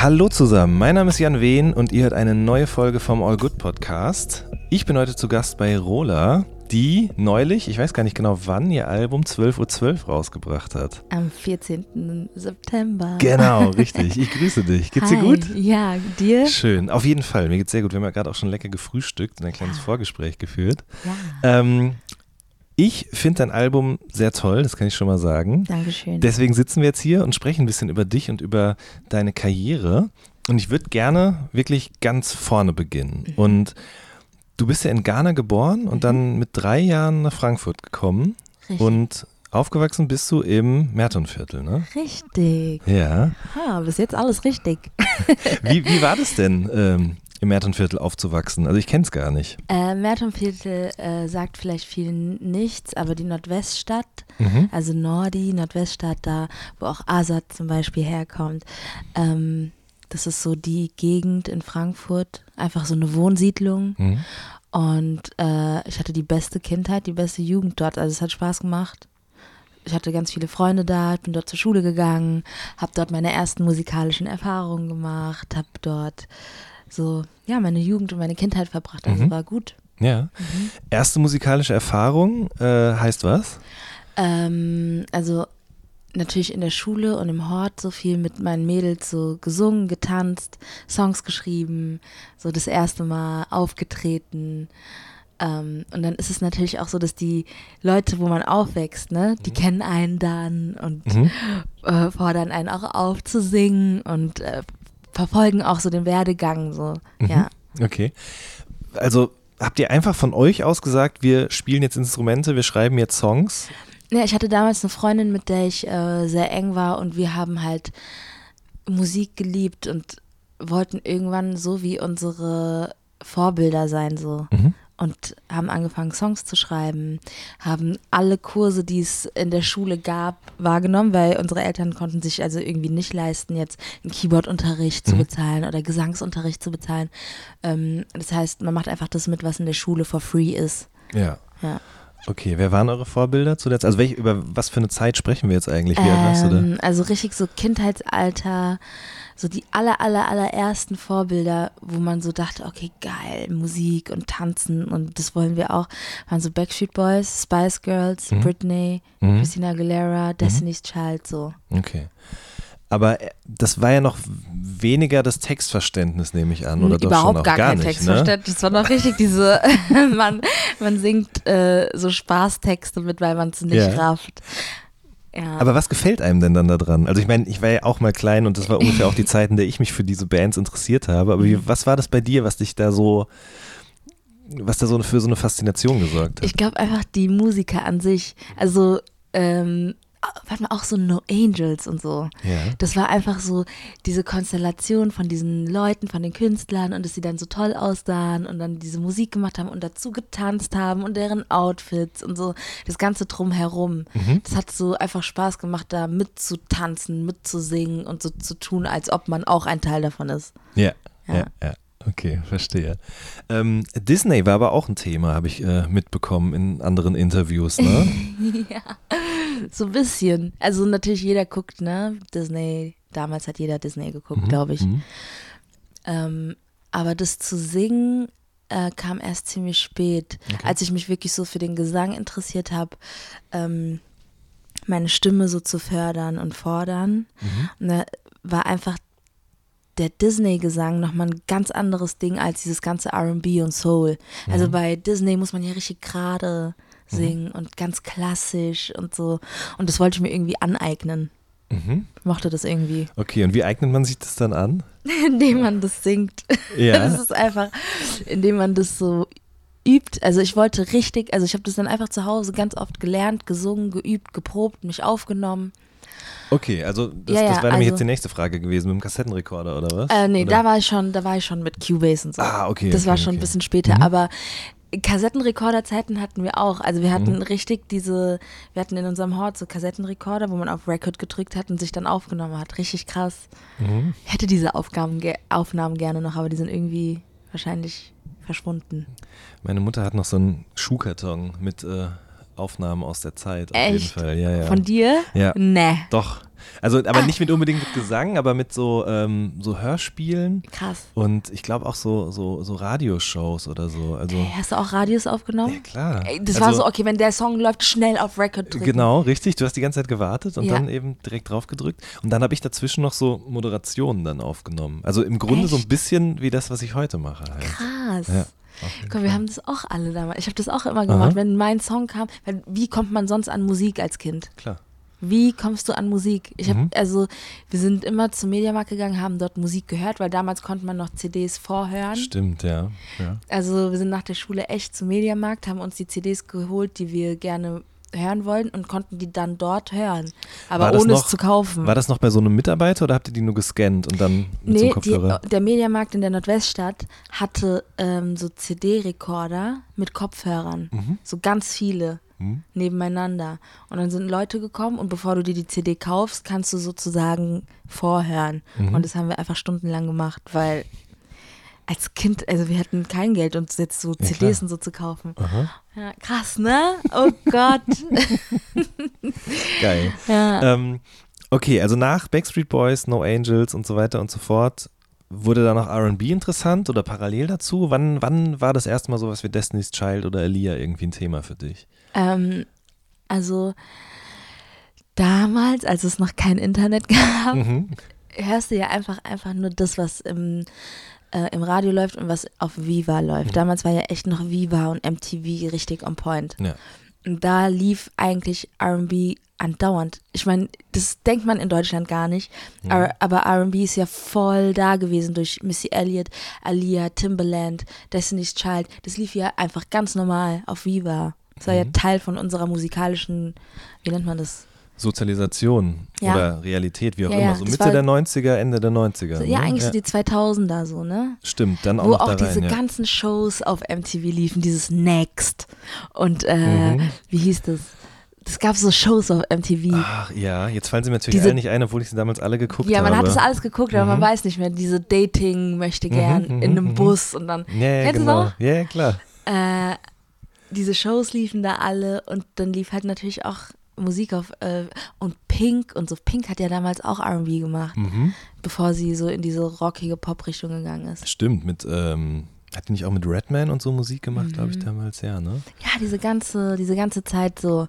Hallo zusammen, mein Name ist Jan Wehn und ihr hört eine neue Folge vom All Good Podcast. Ich bin heute zu Gast bei Rola, die neulich, ich weiß gar nicht genau wann, ihr Album 12.12 Uhr .12 rausgebracht hat. Am 14. September. Genau, richtig. Ich grüße dich. Geht's Hi. dir gut? Ja, dir? Schön, auf jeden Fall. Mir geht's sehr gut. Wir haben ja gerade auch schon lecker gefrühstückt und ein kleines Vorgespräch geführt. Ja. Ähm, ich finde dein Album sehr toll, das kann ich schon mal sagen. Dankeschön. Deswegen sitzen wir jetzt hier und sprechen ein bisschen über dich und über deine Karriere. Und ich würde gerne wirklich ganz vorne beginnen. Mhm. Und du bist ja in Ghana geboren und Mhm. dann mit drei Jahren nach Frankfurt gekommen. Richtig. Und aufgewachsen bist du im Mertonviertel, ne? richtig. Ja. Ha, bis jetzt alles richtig. Wie, wie war das denn, ähm, im Mertonviertel aufzuwachsen? Also ich kenne es gar nicht. Äh, Mertonviertel äh, sagt vielleicht vielen nichts, aber die Nordweststadt, Mhm. also Nordi, Nordweststadt, da wo auch Asad zum Beispiel herkommt, ähm, das ist so die Gegend in Frankfurt, einfach so eine Wohnsiedlung. Mhm. Und äh, ich hatte die beste Kindheit, die beste Jugend dort. Also es hat Spaß gemacht. Ich hatte ganz viele Freunde da, bin dort zur Schule gegangen, habe dort meine ersten musikalischen Erfahrungen gemacht, habe dort so, ja, meine Jugend und meine Kindheit verbracht. Also Mhm. war gut. Ja. Erste musikalische Erfahrung äh, heißt was? Ähm, also natürlich in der Schule und im Hort so viel mit meinen Mädels so gesungen, getanzt, Songs geschrieben, so das erste Mal aufgetreten. Ähm, und dann ist es natürlich auch so, dass die Leute, wo man aufwächst, ne, die kennen einen dann und Mhm. äh, fordern einen auch auf zu singen und äh, verfolgen auch so den Werdegang so. Mhm. Ja. Okay. Also habt ihr einfach von euch aus gesagt, wir spielen jetzt Instrumente, wir schreiben jetzt Songs? Ja, ich hatte damals eine Freundin, mit der ich äh, sehr eng war und wir haben halt Musik geliebt und wollten irgendwann so wie unsere Vorbilder sein so. Mhm. Und haben angefangen, Songs zu schreiben, haben alle Kurse, die es in der Schule gab, wahrgenommen, weil unsere Eltern konnten sich also irgendwie nicht leisten, jetzt einen Keyboard-Unterricht zu Mhm. bezahlen oder Gesangsunterricht zu bezahlen. Ähm, das heißt, man macht einfach das mit, was in der Schule for free ist. Ja. Ja. Okay, wer waren eure Vorbilder zuletzt? Also welche, über was für eine Zeit sprechen wir jetzt eigentlich? Wie alt warst du da? Ähm, also richtig so Kindheitsalter, so die aller, aller, allerersten Vorbilder, wo man so dachte, okay, geil, Musik und Tanzen und das wollen wir auch, waren so Backstreet Boys, Spice Girls, Mhm. Britney, Mhm. Christina Aguilera, Destiny's Child, so. Okay. Aber äh, das war ja noch weniger das Textverständnis, nehme ich an, oder doch Überhaupt schon auch gar, gar kein nicht, ne? Textverständnis. Das war noch richtig diese, man, man singt äh, so Spaßtexte mit, weil man es nicht Ja. rafft. Ja. Aber was gefällt einem denn dann daran? Also ich meine, ich war ja auch mal klein und das war ungefähr auch die Zeit, in der ich mich für diese Bands interessiert habe. Aber Mhm. wie, was war das bei dir, was dich da so, was da so für so eine Faszination gesorgt hat? Ich glaube einfach die Musiker an sich, also ähm, warte mal, auch so No Angels und so. ja. Das war einfach so diese Konstellation von diesen Leuten, von den Künstlern und dass sie dann so toll aussahen und dann diese Musik gemacht haben und dazu getanzt haben und deren Outfits und so das ganze drumherum. Mhm. Das hat so einfach Spaß gemacht, da mitzutanzen, mitzusingen und so zu tun, als ob man auch ein Teil davon ist. Ja, ja, Ja. ja. Okay, verstehe. Ähm, Disney war aber auch ein Thema, habe ich äh, mitbekommen in anderen Interviews, ne? ja, so ein bisschen. Also natürlich jeder guckt, ne? Disney, damals hat jeder Disney geguckt, glaube ich. Mhm. Ähm, aber das zu singen äh, kam erst ziemlich spät, als ich mich wirklich so für den Gesang interessiert habe, ähm, meine Stimme so zu fördern und fordern. Mhm. Und da war einfach der Disney-Gesang nochmal ein ganz anderes Ding als dieses ganze RB und Soul. Also bei Disney muss man ja richtig gerade singen und ganz klassisch und so. Und das wollte ich mir irgendwie aneignen. Mhm. Mochte das irgendwie. Okay, und wie eignet man sich das dann an? indem man das singt. Ja. Das ist einfach, indem man das so übt. Also ich wollte richtig, also ich habe das dann einfach zu Hause ganz oft gelernt, gesungen, geübt, geprobt, mich aufgenommen. Okay, also das, Ja, ja, das wäre nämlich also- jetzt die nächste Frage gewesen mit dem Kassettenrekorder oder was? Äh, nee, oder? da war ich schon, da war ich schon mit Cubase und so. Ah, okay. Das okay, war schon okay. ein bisschen später, Mhm. aber Kassettenrekorderzeiten hatten wir auch. Also wir hatten Mhm. richtig diese, wir hatten in unserem Hort so Kassettenrekorder, wo man auf Record gedrückt hat und sich dann aufgenommen hat. Richtig krass. Mhm. Ich hätte diese Aufgaben, Aufnahmen gerne noch, aber die sind irgendwie wahrscheinlich verschwunden. Meine Mutter hat noch so einen Schuhkarton mit äh, Aufnahmen aus der Zeit. Auf Echt? jeden Fall, ja, ja. Von dir? Ja. Nee. Doch. Also, aber Ah. nicht mit unbedingt mit Gesang, aber mit so, ähm, so Hörspielen Krass. und ich glaube auch so, so, so Radioshows oder so. Also, Ey, hast du auch Radios aufgenommen? ja, klar. Ey, das also, war so, okay, wenn der Song läuft, schnell auf Record drücken. Genau, richtig. Du hast die ganze Zeit gewartet und Ja. dann eben direkt drauf gedrückt. Und dann habe ich dazwischen noch so Moderationen dann aufgenommen. Also im Grunde so ein Echt? bisschen wie das, was ich heute mache. Halt. Krass. Ja, Komm, wir haben das auch alle damals. Ich habe das auch immer gemacht, Aha. wenn mein Song kam. Weil, wie kommt man sonst an Musik als Kind? Klar. Wie kommst du an Musik? Ich habe Mhm. also, wir sind immer zum Mediamarkt gegangen, haben dort Musik gehört, weil damals konnte man noch CDs vorhören. Stimmt, ja. ja. Also wir sind nach der Schule echt zum Mediamarkt, haben uns die CDs geholt, die wir gerne hören wollten und konnten die dann dort hören, aber ohne noch- es zu kaufen. War das noch bei so einem Mitarbeiter oder habt ihr die nur gescannt und dann mit so Nee, einem die, Kopfhörer? der Mediamarkt in der Nordweststadt hatte ähm, so CD-Rekorder mit Kopfhörern. Mhm. So ganz viele Hm? nebeneinander. Und dann sind Leute gekommen und bevor du dir die CD kaufst, kannst du sozusagen vorhören. Mhm. Und das haben wir einfach stundenlang gemacht, weil als Kind, also wir hatten kein Geld, uns jetzt so Ja, CDs klar. und so zu kaufen. Ja, krass, ne? Oh Gott. Geil. ja. Ähm, okay, also nach Backstreet Boys, No Angels und so weiter und so fort, wurde da noch RB interessant oder parallel dazu? Wann, wann war das erste Mal sowas wie Destiny's Child oder Elia irgendwie ein Thema für dich? Ähm, also damals, als es noch kein Internet gab, Mhm. hörst du ja einfach, einfach nur das, was im, äh, im Radio läuft und was auf Viva läuft. Mhm. Damals war ja echt noch Viva und MTV richtig on point. Ja. Und da lief eigentlich RB andauernd. Ich meine, das denkt man in Deutschland gar nicht, aber, aber RB ist ja voll da gewesen durch Missy Elliott, Alia, Timbaland, Destiny's Child. Das lief ja einfach ganz normal auf Viva. Das war ja Mhm. Teil von unserer musikalischen, wie nennt man das? Sozialisation Ja. oder Realität, wie auch Ja, immer. ja, So Mitte war- der 90er, Ende der 90er. So, ja, ne? eigentlich so die 2000er so, ne? Stimmt, dann auch Wo noch auch da rein. diese ja. ganzen Shows auf MTV liefen, dieses Next und äh, Mhm. wie hieß das? Es gab so Shows auf MTV. Ach ja, jetzt fallen sie mir natürlich Diese- alle nicht ein, obwohl ich sie damals alle geguckt ja, habe. man hat das alles geguckt, aber man Mhm. weiß nicht mehr. Diese Dating möchte gern Mhm, in mhm, einem mhm. Bus und dann Ja, ja, genau. Ja, ja, klar. äh, diese Shows liefen da alle und dann lief halt natürlich auch Musik auf äh, und Pink und so. Pink hat ja damals auch R&B gemacht, Mhm. bevor sie so in diese rockige Pop-Richtung gegangen ist. Stimmt, mit, ähm, hat die nicht auch mit Redman und so Musik gemacht, glaube Mhm. ich, damals, ja, ne? Ja, diese ganze, diese ganze Zeit so,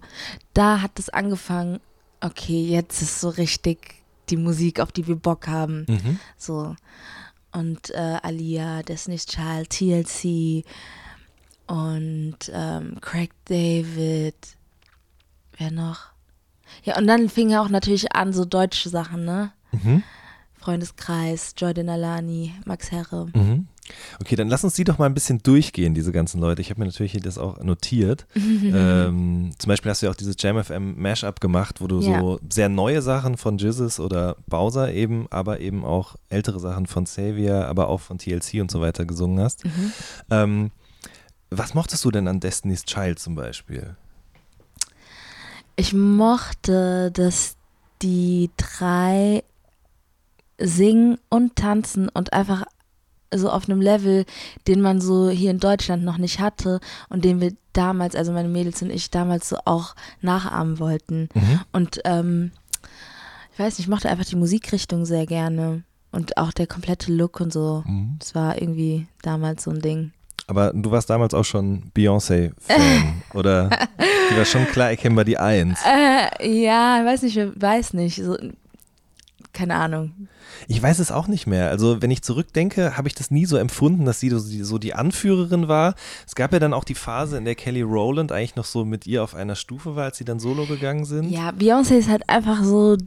da hat es angefangen, okay, jetzt ist so richtig die Musik, auf die wir Bock haben. Mhm. So. Und äh, Alia, Destiny's Child, TLC und ähm, Craig David. Wer noch? Ja, und dann fing ja auch natürlich an, so deutsche Sachen, ne? Mhm. Freundeskreis, Jordan Alani, Max Herre. Mhm. Okay, dann lass uns die doch mal ein bisschen durchgehen, diese ganzen Leute. Ich habe mir natürlich hier das auch notiert. ähm, zum Beispiel hast du ja auch dieses Jam FM Mashup gemacht, wo du Ja. so sehr neue Sachen von Jizzes oder Bowser eben, aber eben auch ältere Sachen von Xavier, aber auch von TLC und so weiter gesungen hast. Mhm. Ähm, was mochtest du denn an Destiny's Child zum Beispiel? Ich mochte, dass die drei singen und tanzen und einfach so auf einem Level, den man so hier in Deutschland noch nicht hatte und den wir damals, also meine Mädels und ich damals so auch nachahmen wollten. Mhm. Und ähm, ich weiß nicht, ich mochte einfach die Musikrichtung sehr gerne und auch der komplette Look und so. Mhm. Das war irgendwie damals so ein Ding. Aber du warst damals auch schon Beyoncé-Fan, oder? Die war schon klar erkennbar die Eins. Äh, ja, ich weiß nicht, ich weiß nicht. So, keine Ahnung. Ich weiß es auch nicht mehr. Also, wenn ich zurückdenke, habe ich das nie so empfunden, dass sie so, so die Anführerin war. Es gab ja dann auch die Phase, in der Kelly Rowland eigentlich noch so mit ihr auf einer Stufe war, als sie dann solo gegangen sind. Ja, Beyoncé ist halt einfach so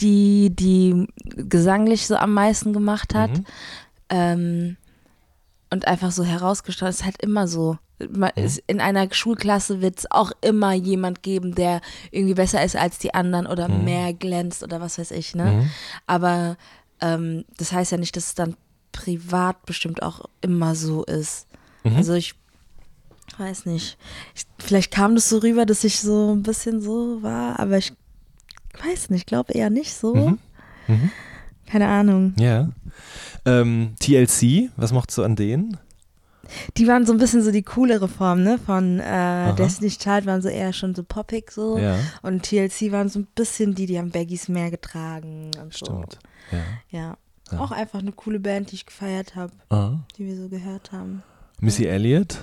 die, die gesanglich so am meisten gemacht hat. Mhm. Ähm, und einfach so herausgestellt, es ist halt immer so. In einer Schulklasse wird es auch immer jemand geben, der irgendwie besser ist als die anderen oder Mhm. mehr glänzt oder was weiß ich, ne? Mhm. Aber ähm, das heißt ja nicht, dass es dann privat bestimmt auch immer so ist. Mhm. Also ich weiß nicht. Ich, vielleicht kam das so rüber, dass ich so ein bisschen so war, aber ich weiß nicht, glaube eher nicht so. Mhm. Mhm. Keine Ahnung. Ja. Ähm, TLC, was mochtest du an denen? Die waren so ein bisschen so die coolere Form, ne? Von äh, Destiny's Child waren so eher schon so poppig so. Ja, Und TLC waren so ein bisschen die, die haben Baggies mehr getragen und so. stimmt. Ja. Ja. Ja. Auch einfach eine coole Band, die ich gefeiert habe, die wir so gehört haben. Missy Elliott?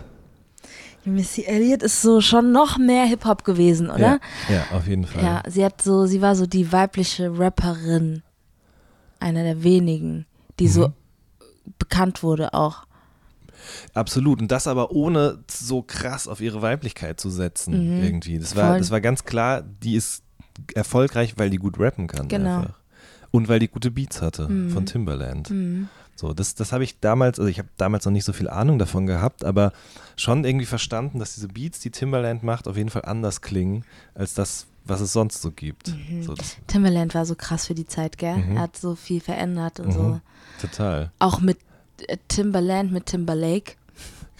Ja, Missy Elliott ist so schon noch mehr Hip-Hop gewesen, oder? Ja, ja, auf jeden Fall. Ja, sie hat so, sie war so die weibliche Rapperin, einer der wenigen, die so Mhm. bekannt wurde auch. Absolut. Und das aber ohne so krass auf ihre Weiblichkeit zu setzen, Mhm. irgendwie. Das war, Voll. das war ganz klar, die ist erfolgreich, weil die gut rappen kann. Genau. Einfach. Und weil die gute Beats hatte Mhm. von Timbaland. Mhm. So, das, das habe ich damals, also ich habe damals noch nicht so viel Ahnung davon gehabt, aber schon irgendwie verstanden, dass diese Beats, die Timbaland macht, auf jeden Fall anders klingen als das, was es sonst so gibt. Mhm. So, das, Timbaland war so krass für die Zeit, gell? Mhm. Er hat so viel verändert und Mhm. so. Total. Auch mit äh, Timbaland, mit Timberlake.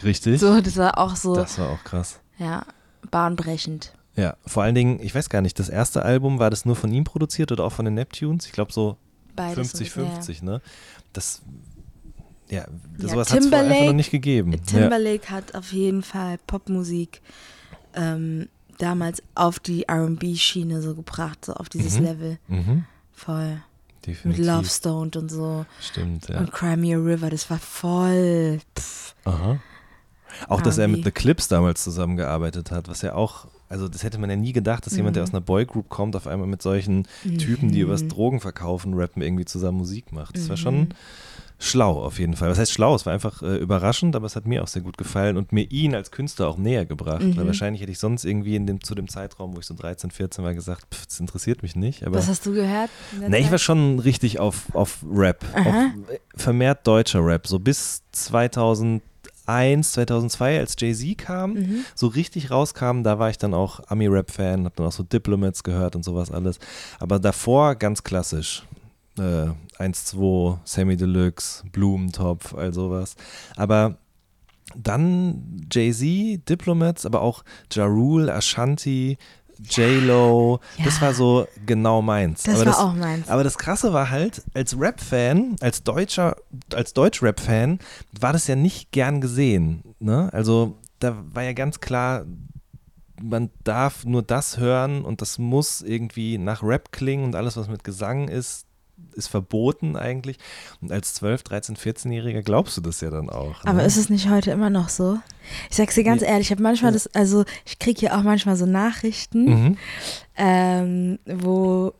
Richtig? So, das war auch so, Das war auch krass. ja, bahnbrechend. Ja, vor allen Dingen, ich weiß gar nicht, das erste Album, war das nur von ihm produziert oder auch von den Neptunes? Ich glaube so Beides 50-50, ne? Das, ja, Ja, sowas hat es einfach noch nicht gegeben. Timberlake hat auf jeden Fall Popmusik ähm, damals auf die R&B-Schiene so gebracht, so auf dieses Mhm. Level. ja. Mhm, Voll. Definitiv. Mit Love Stoned und so. Stimmt, ja. Und Crimea River, das war voll. Pff. Aha. Auch, dass er mit The Clips damals zusammengearbeitet hat, was ja auch, also das hätte man ja nie gedacht, dass jemand, der Mhm. aus einer Boygroup kommt, auf einmal mit solchen Typen, die übers Mhm. Drogen verkaufen, rappen, irgendwie zusammen Musik macht. Das war Mhm. schon schlau auf jeden Fall. Was heißt schlau? Es war einfach äh, überraschend, aber es hat mir auch sehr gut gefallen und mir ihn als Künstler auch näher gebracht. Mhm. Weil wahrscheinlich hätte ich sonst irgendwie in dem, zu dem Zeitraum, wo ich so 13, 14 war, gesagt, pff, das interessiert mich nicht. Aber Was hast du gehört? Ne, ich war schon richtig auf, auf Rap, auf vermehrt deutscher Rap. So bis 2001, 2002, als Jay-Z kam, Mhm. so richtig rauskam, da war ich dann auch Ami-Rap-Fan, hab dann auch so Diplomats gehört und sowas alles. Aber davor ganz klassisch. Äh, 1, 2, Sammy Deluxe, Blumentopf, all sowas. Aber dann Jay-Z, Diplomats, aber auch Ja Rule, Ashanti, J-Lo, das Ja. war so genau meins. Das aber war das, auch meins. aber das Krasse war halt, als Rap-Fan, als deutscher, als Deutsch-Rap-Fan, war das ja nicht gern gesehen. Ne? Also da war ja ganz klar, man darf nur das hören und das muss irgendwie nach Rap klingen und alles, was mit Gesang ist, ist verboten eigentlich. Und als 12, 13, 14-Jähriger glaubst du das ja dann auch. Aber ne? ist es nicht heute immer noch so? Ich sag's dir ganz Nee. ehrlich, ich habe manchmal das, also ich kriege hier auch manchmal so Nachrichten, Mhm. ähm, wo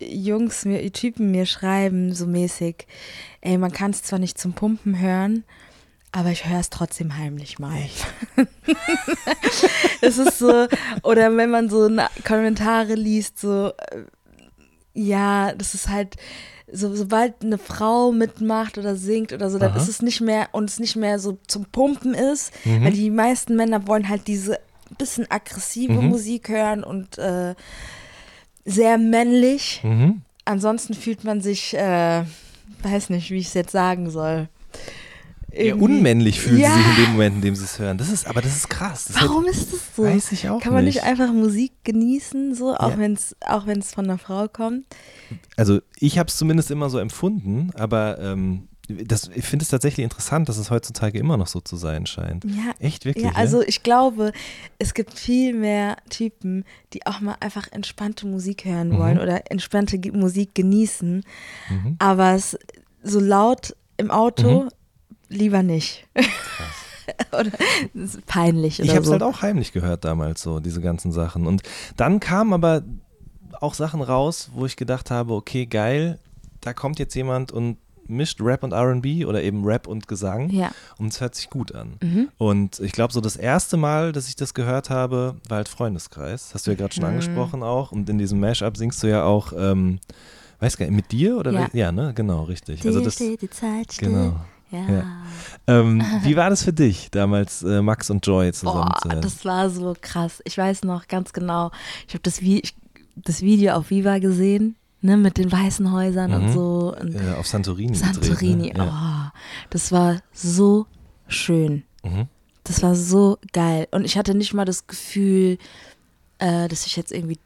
Jungs, mir, Typen mir schreiben, so mäßig, ey, man kann es zwar nicht zum Pumpen hören, aber ich höre es trotzdem heimlich mal. es ist so, oder wenn man so Kommentare liest, so, äh, ja, das ist halt, so, sobald eine Frau mitmacht oder singt oder so, dann Aha. ist es nicht mehr, und es nicht mehr so zum Pumpen ist, Mhm. weil die meisten Männer wollen halt diese bisschen aggressive Mhm. Musik hören und äh, sehr männlich. Mhm. Ansonsten fühlt man sich, äh, weiß nicht, wie ich es jetzt sagen soll. Ja, Irgendwie- unmännlich fühlen Ja. sie sich in dem Moment, in dem sie es hören. Das ist, aber das ist krass. Das Warum ist das so? Hat, weiß ich auch Kann man nicht. nicht einfach Musik genießen, so, auch Ja. wenn es auch wenn's von einer Frau kommt? Also ich habe es zumindest immer so empfunden, aber ähm, das, ich finde es tatsächlich interessant, dass es heutzutage immer noch so zu sein scheint. Ja, Echt, wirklich? ja, also ich glaube, es gibt viel mehr Typen, die auch mal einfach entspannte Musik hören Mhm. wollen oder entspannte Musik genießen, Mhm. aber es so laut im Auto lieber nicht. oder das ist peinlich oder Ich habe es so. halt auch heimlich gehört damals, so diese ganzen Sachen. Und dann kamen aber auch Sachen raus, wo ich gedacht habe, okay, geil, da kommt jetzt jemand und mischt Rap und RB oder eben Rap und Gesang. Ja. Und es hört sich gut an. Mhm. Und ich glaube, so das erste Mal, dass ich das gehört habe, war halt Freundeskreis. Hast du ja gerade schon Mhm. angesprochen auch. Und in diesem Mashup singst du ja auch, ähm, weiß gar nicht, mit dir oder? Ja. ja ne? Genau, richtig. Also Dir das, steht die Zeit still. genau. Ja. Ja. Ähm, wie war das für dich, damals äh, Max und Joy zusammen Boah, zu das war so krass. Ich weiß noch ganz genau. Ich habe das, Vi das Video auf Viva gesehen, ne, mit den weißen Häusern und Mhm. so. Und äh, auf Santorini. Santorini. Gedreht, ne? ja. Oh, das war so schön. Mhm. Das war so geil. Und ich hatte nicht mal das Gefühl, äh, dass ich jetzt irgendwie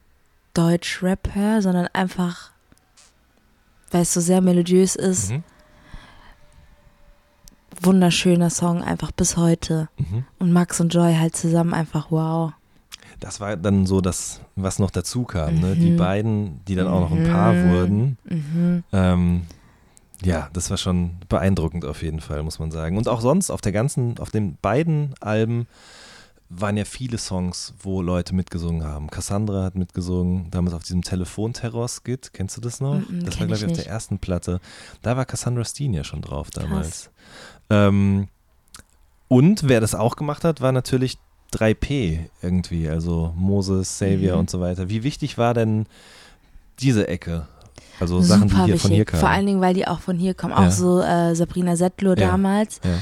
Deutsch-Rap höre, sondern einfach, weil es so sehr melodiös ist. Mhm. Wunderschöner Song, einfach bis heute. Mhm. Und Max und Joy halt zusammen einfach wow. Das war dann so das, was noch dazu kam. Ne? Die Mhm. beiden, die dann auch noch ein Paar Mhm. wurden. Mhm. Ähm, ja, das war schon beeindruckend auf jeden Fall, muss man sagen. Und auch sonst auf der ganzen, auf den beiden Alben waren ja viele Songs, wo Leute mitgesungen haben. Cassandra hat mitgesungen, damals auf diesem Telefonterror-Skit. Kennst du das noch? Mhm, das war, glaube ich ich, auf der ersten Platte. Da war Cassandra Steen ja schon drauf damals. Ähm, und wer das auch gemacht hat, war natürlich 3P irgendwie, also Moses, Savior Mhm. und so weiter. Wie wichtig war denn diese Ecke? Also Sachen, die Super hier von hier wichtig. kamen. Vor allen Dingen, weil die auch von hier kommen. Ja. Auch so äh, Sabrina Settler Ja. damals ja.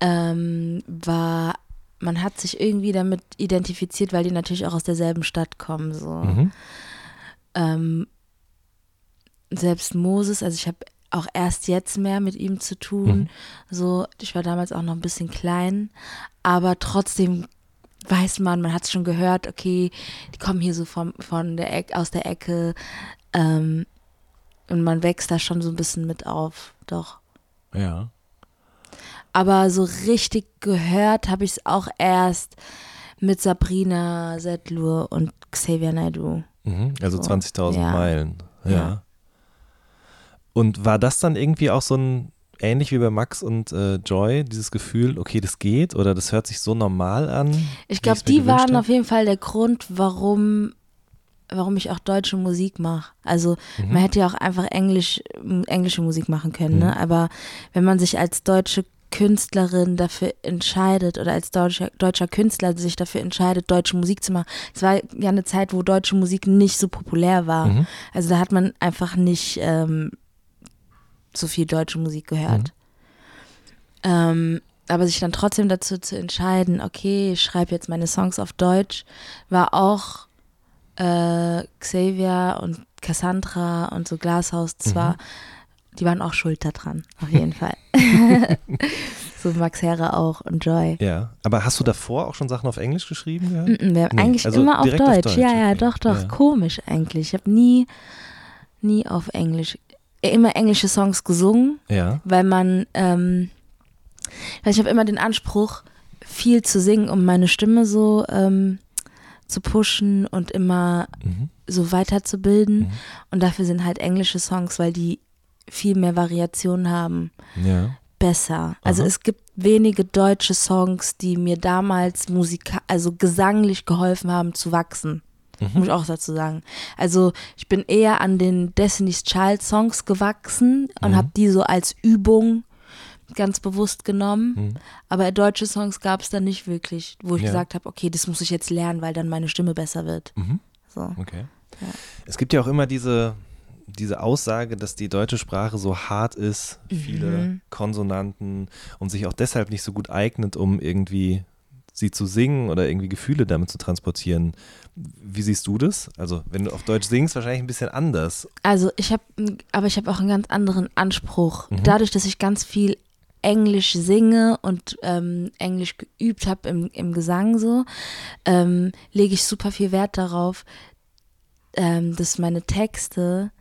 ähm, war, man hat sich irgendwie damit identifiziert, weil die natürlich auch aus derselben Stadt kommen. So. Mhm. Ähm, selbst Moses, also ich habe auch erst jetzt mehr mit ihm zu tun. Mhm. So, ich war damals auch noch ein bisschen klein, aber trotzdem weiß man, man hat es schon gehört, okay, die kommen hier so vom, von der Ecke, aus der Ecke ähm, und man wächst da schon so ein bisschen mit auf, doch. Ja. Aber so richtig gehört habe ich es auch erst mit Sabrina Setlur und Xavier Naidoo. Mhm. Also So. 20.000 Ja. Meilen. Ja. Ja. Und war das dann irgendwie auch so ein, ähnlich wie bei Max und äh, Joy, dieses Gefühl, okay, das geht oder das hört sich so normal an? Ich glaube, die waren hab? auf jeden Fall der Grund, warum, warum ich auch deutsche Musik mache. Also Mhm. man hätte ja auch einfach Englisch, englische Musik machen können, Mhm. ne? Aber wenn man sich als deutsche Künstlerin dafür entscheidet oder als deutscher, deutscher Künstler sich dafür entscheidet, deutsche Musik zu machen. Es war ja eine Zeit, wo deutsche Musik nicht so populär war. Mhm. Also da hat man einfach nicht ähm, so viel deutsche Musik gehört. Ähm, aber sich dann trotzdem dazu zu entscheiden, okay, ich schreibe jetzt meine Songs auf Deutsch, war auch äh, Xavier und Cassandra und so Glashaus zwar, die waren auch schuld daran, auf jeden Fall. so Max Herre auch und Joy. Ja. Aber hast du davor auch schon Sachen auf Englisch geschrieben gehört? Mm, Wir haben Nee, eigentlich also immer auf Deutsch. auf Deutsch, Ja, ja, okay. doch, doch. Ja. Komisch eigentlich. Ich habe nie, nie auf Englisch, immer englische Songs gesungen, Ja. weil man, ähm, weil ich habe immer den Anspruch, viel zu singen, um meine Stimme so ähm, zu pushen und immer Mhm. so weiterzubilden. Mhm. Und dafür sind halt englische Songs, weil die viel mehr Variationen haben, Ja. besser. Also Aha. es gibt wenige deutsche Songs, die mir damals musika also gesanglich geholfen haben zu wachsen. Mhm. Muss ich auch dazu sagen. Also ich bin eher an den Destiny's Child Songs gewachsen und Mhm. habe die so als Übung ganz bewusst genommen. Mhm. Aber deutsche Songs gab es dann nicht wirklich, wo ich Ja. gesagt habe, okay, das muss ich jetzt lernen, weil dann meine Stimme besser wird. Mhm. So. Okay. Ja. Es gibt ja auch immer diese, diese Aussage, dass die deutsche Sprache so hart ist, viele Mhm. Konsonanten und sich auch deshalb nicht so gut eignet, um irgendwie sie zu singen oder irgendwie Gefühle damit zu transportieren. Wie siehst du das? Also, wenn du auf Deutsch singst, wahrscheinlich ein bisschen anders. Also ich habe, aber ich habe auch einen ganz anderen Anspruch. Mhm. Dadurch, dass ich ganz viel Englisch singe und ähm, Englisch geübt habe im, im Gesang so, ähm, lege ich super viel Wert darauf, ähm, dass meine Texte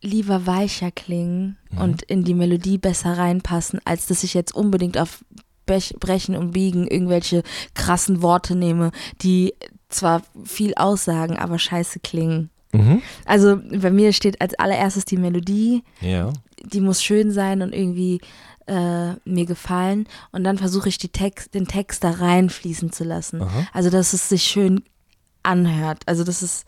lieber weicher klingen Mhm. und in die Melodie besser reinpassen, als dass ich jetzt unbedingt auf Brechen und Biegen irgendwelche krassen Worte nehme, die zwar viel aussagen, aber scheiße klingen. Mhm. Also bei mir steht als allererstes die Melodie, Ja. die muss schön sein und irgendwie äh, mir gefallen. Und dann versuche ich die Text, den Text da reinfließen zu lassen. Aha. Also dass es sich schön anhört. Also dass es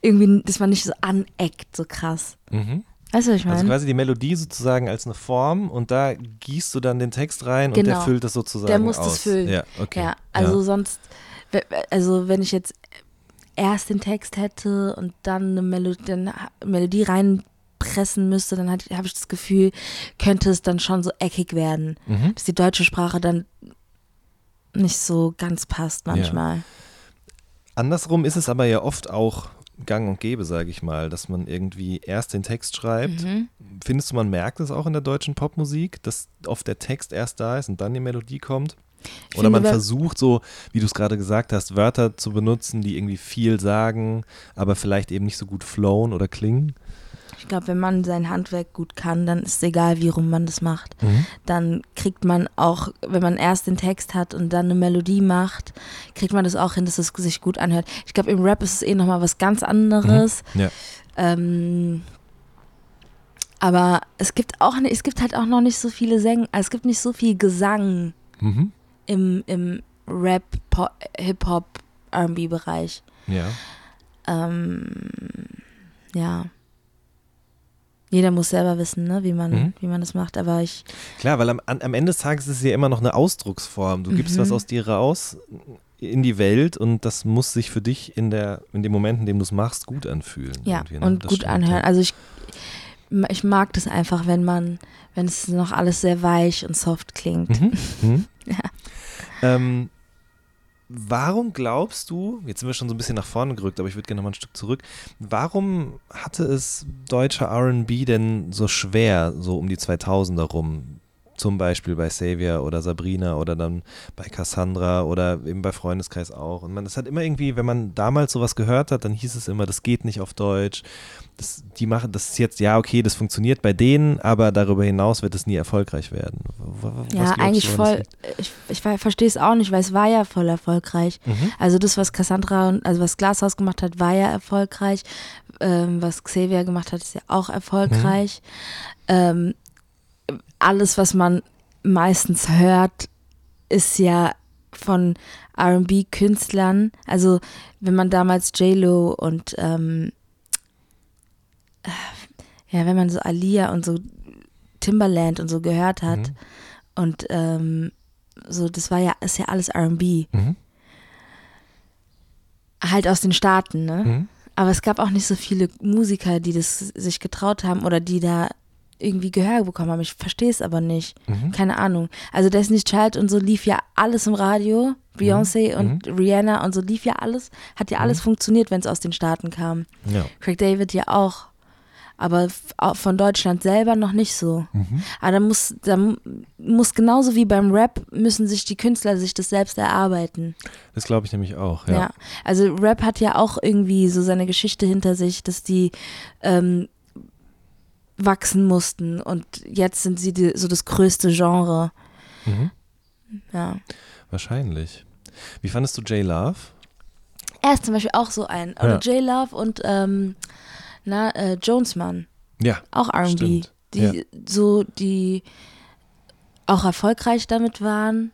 irgendwie, dass man nicht so aneckt, so krass. Mhm. Weißt du, was ich meine? Also quasi die Melodie sozusagen als eine Form und da gießt du dann den Text rein und der Genau. füllt das sozusagen Der muss aus. das füllen. Ja, okay. Ja, also sonst, we- also wenn ich jetzt erst den Text hätte und dann eine Melodie, ha- Melodie reinpressen müsste, dann habe ich das Gefühl, könnte es dann schon so eckig werden, Mhm. dass die deutsche Sprache dann nicht so ganz passt manchmal. Andersrum ist es aber ja oft auch gang und gäbe, sage ich mal, dass man irgendwie erst den Text schreibt. Mhm. Findest du, man merkt es auch in der deutschen Popmusik, dass oft der Text erst da ist und dann die Melodie kommt? Ich Oder finde, man versucht so, wie du es gerade gesagt hast, Wörter zu benutzen, die irgendwie viel sagen, aber vielleicht eben nicht so gut flowen oder klingen? Ich glaube, wenn man sein Handwerk gut kann, dann ist es egal, wie rum man das macht. Mhm. Dann kriegt man auch, wenn man erst den Text hat und dann eine Melodie macht, kriegt man das auch hin, dass es sich gut anhört. Ich glaube, im Rap ist es eh nochmal was ganz anderes. Ja. Ähm, aber es gibt auch, es gibt halt auch noch nicht so viele Sänger, es gibt nicht so viel Gesang Mhm. im, im Rap, Hip-Hop, R&B-Bereich. Ja. Ähm, ja. Jeder muss selber wissen, ne, wie man, Mhm. wie man das macht. Aber ich, Klar, weil am, am Ende des Tages ist es ja immer noch eine Ausdrucksform. Du gibst Mhm. was aus dir raus in die Welt und das muss sich für dich in, der, in dem Moment, in dem du es machst, gut anfühlen. ja, ne? und Das gut stimmt, anhören. Ja. Also ich, ich mag das einfach, wenn man, wenn es noch alles sehr weich und soft klingt. Mhm. Mhm. Ja. Ähm, warum glaubst du, jetzt sind wir schon so ein bisschen nach vorne gerückt, aber ich würde gerne noch mal ein Stück zurück, warum hatte es deutscher RB denn so schwer, so um die 2000er rum? Zum Beispiel bei Xavier oder Sabrina oder dann bei Cassandra oder eben bei Freundeskreis auch. Und man, das hat immer irgendwie, wenn man damals sowas gehört hat, dann hieß es immer, das geht nicht auf Deutsch. Das, die machen das ist jetzt, ja, okay, das funktioniert bei denen, aber darüber hinaus wird es nie erfolgreich werden. Was Ja, eigentlich du, voll. Ich, ich verstehe es auch nicht, weil es war ja voll erfolgreich. Mhm. Also das, was Cassandra und also was Glashaus gemacht hat, war ja erfolgreich. Ähm, was Xavier gemacht hat, ist ja auch erfolgreich. Ähm, alles, was man meistens hört, ist ja von R&B-Künstlern. Also wenn man damals J-Lo und ähm, äh, ja, wenn man so Alia und so Timberland und so gehört hat Mhm. und ähm, so, das war ja, ist ja alles R&B Mhm. halt aus den Staaten, ne? Mhm. Aber es gab auch nicht so viele Musiker, die das sich getraut haben oder die da irgendwie Gehör bekommen haben. Ich verstehe es aber nicht. Mhm. Keine Ahnung. Also Destiny's Child und so lief ja alles im Radio. Beyoncé Mhm. und Rihanna und so lief ja alles. Hat ja alles funktioniert, wenn es aus den Staaten kam. Ja. Craig David ja auch. Aber von Deutschland selber noch nicht so. Mhm. Aber da muss, da muss genauso wie beim Rap, müssen sich die Künstler sich das selbst erarbeiten. Das glaube ich nämlich auch, Ja. ja. Also Rap hat ja auch irgendwie so seine Geschichte hinter sich, dass die ähm, wachsen mussten und jetzt sind sie die, so das größte Genre. Mhm. Ja. Wahrscheinlich. Wie fandest du J Love? Er ist zum Beispiel auch so ein. Oder Ja. J Love und ähm, na, äh, Jonesman, Ja. auch RB. Die Ja. so, die auch erfolgreich damit waren,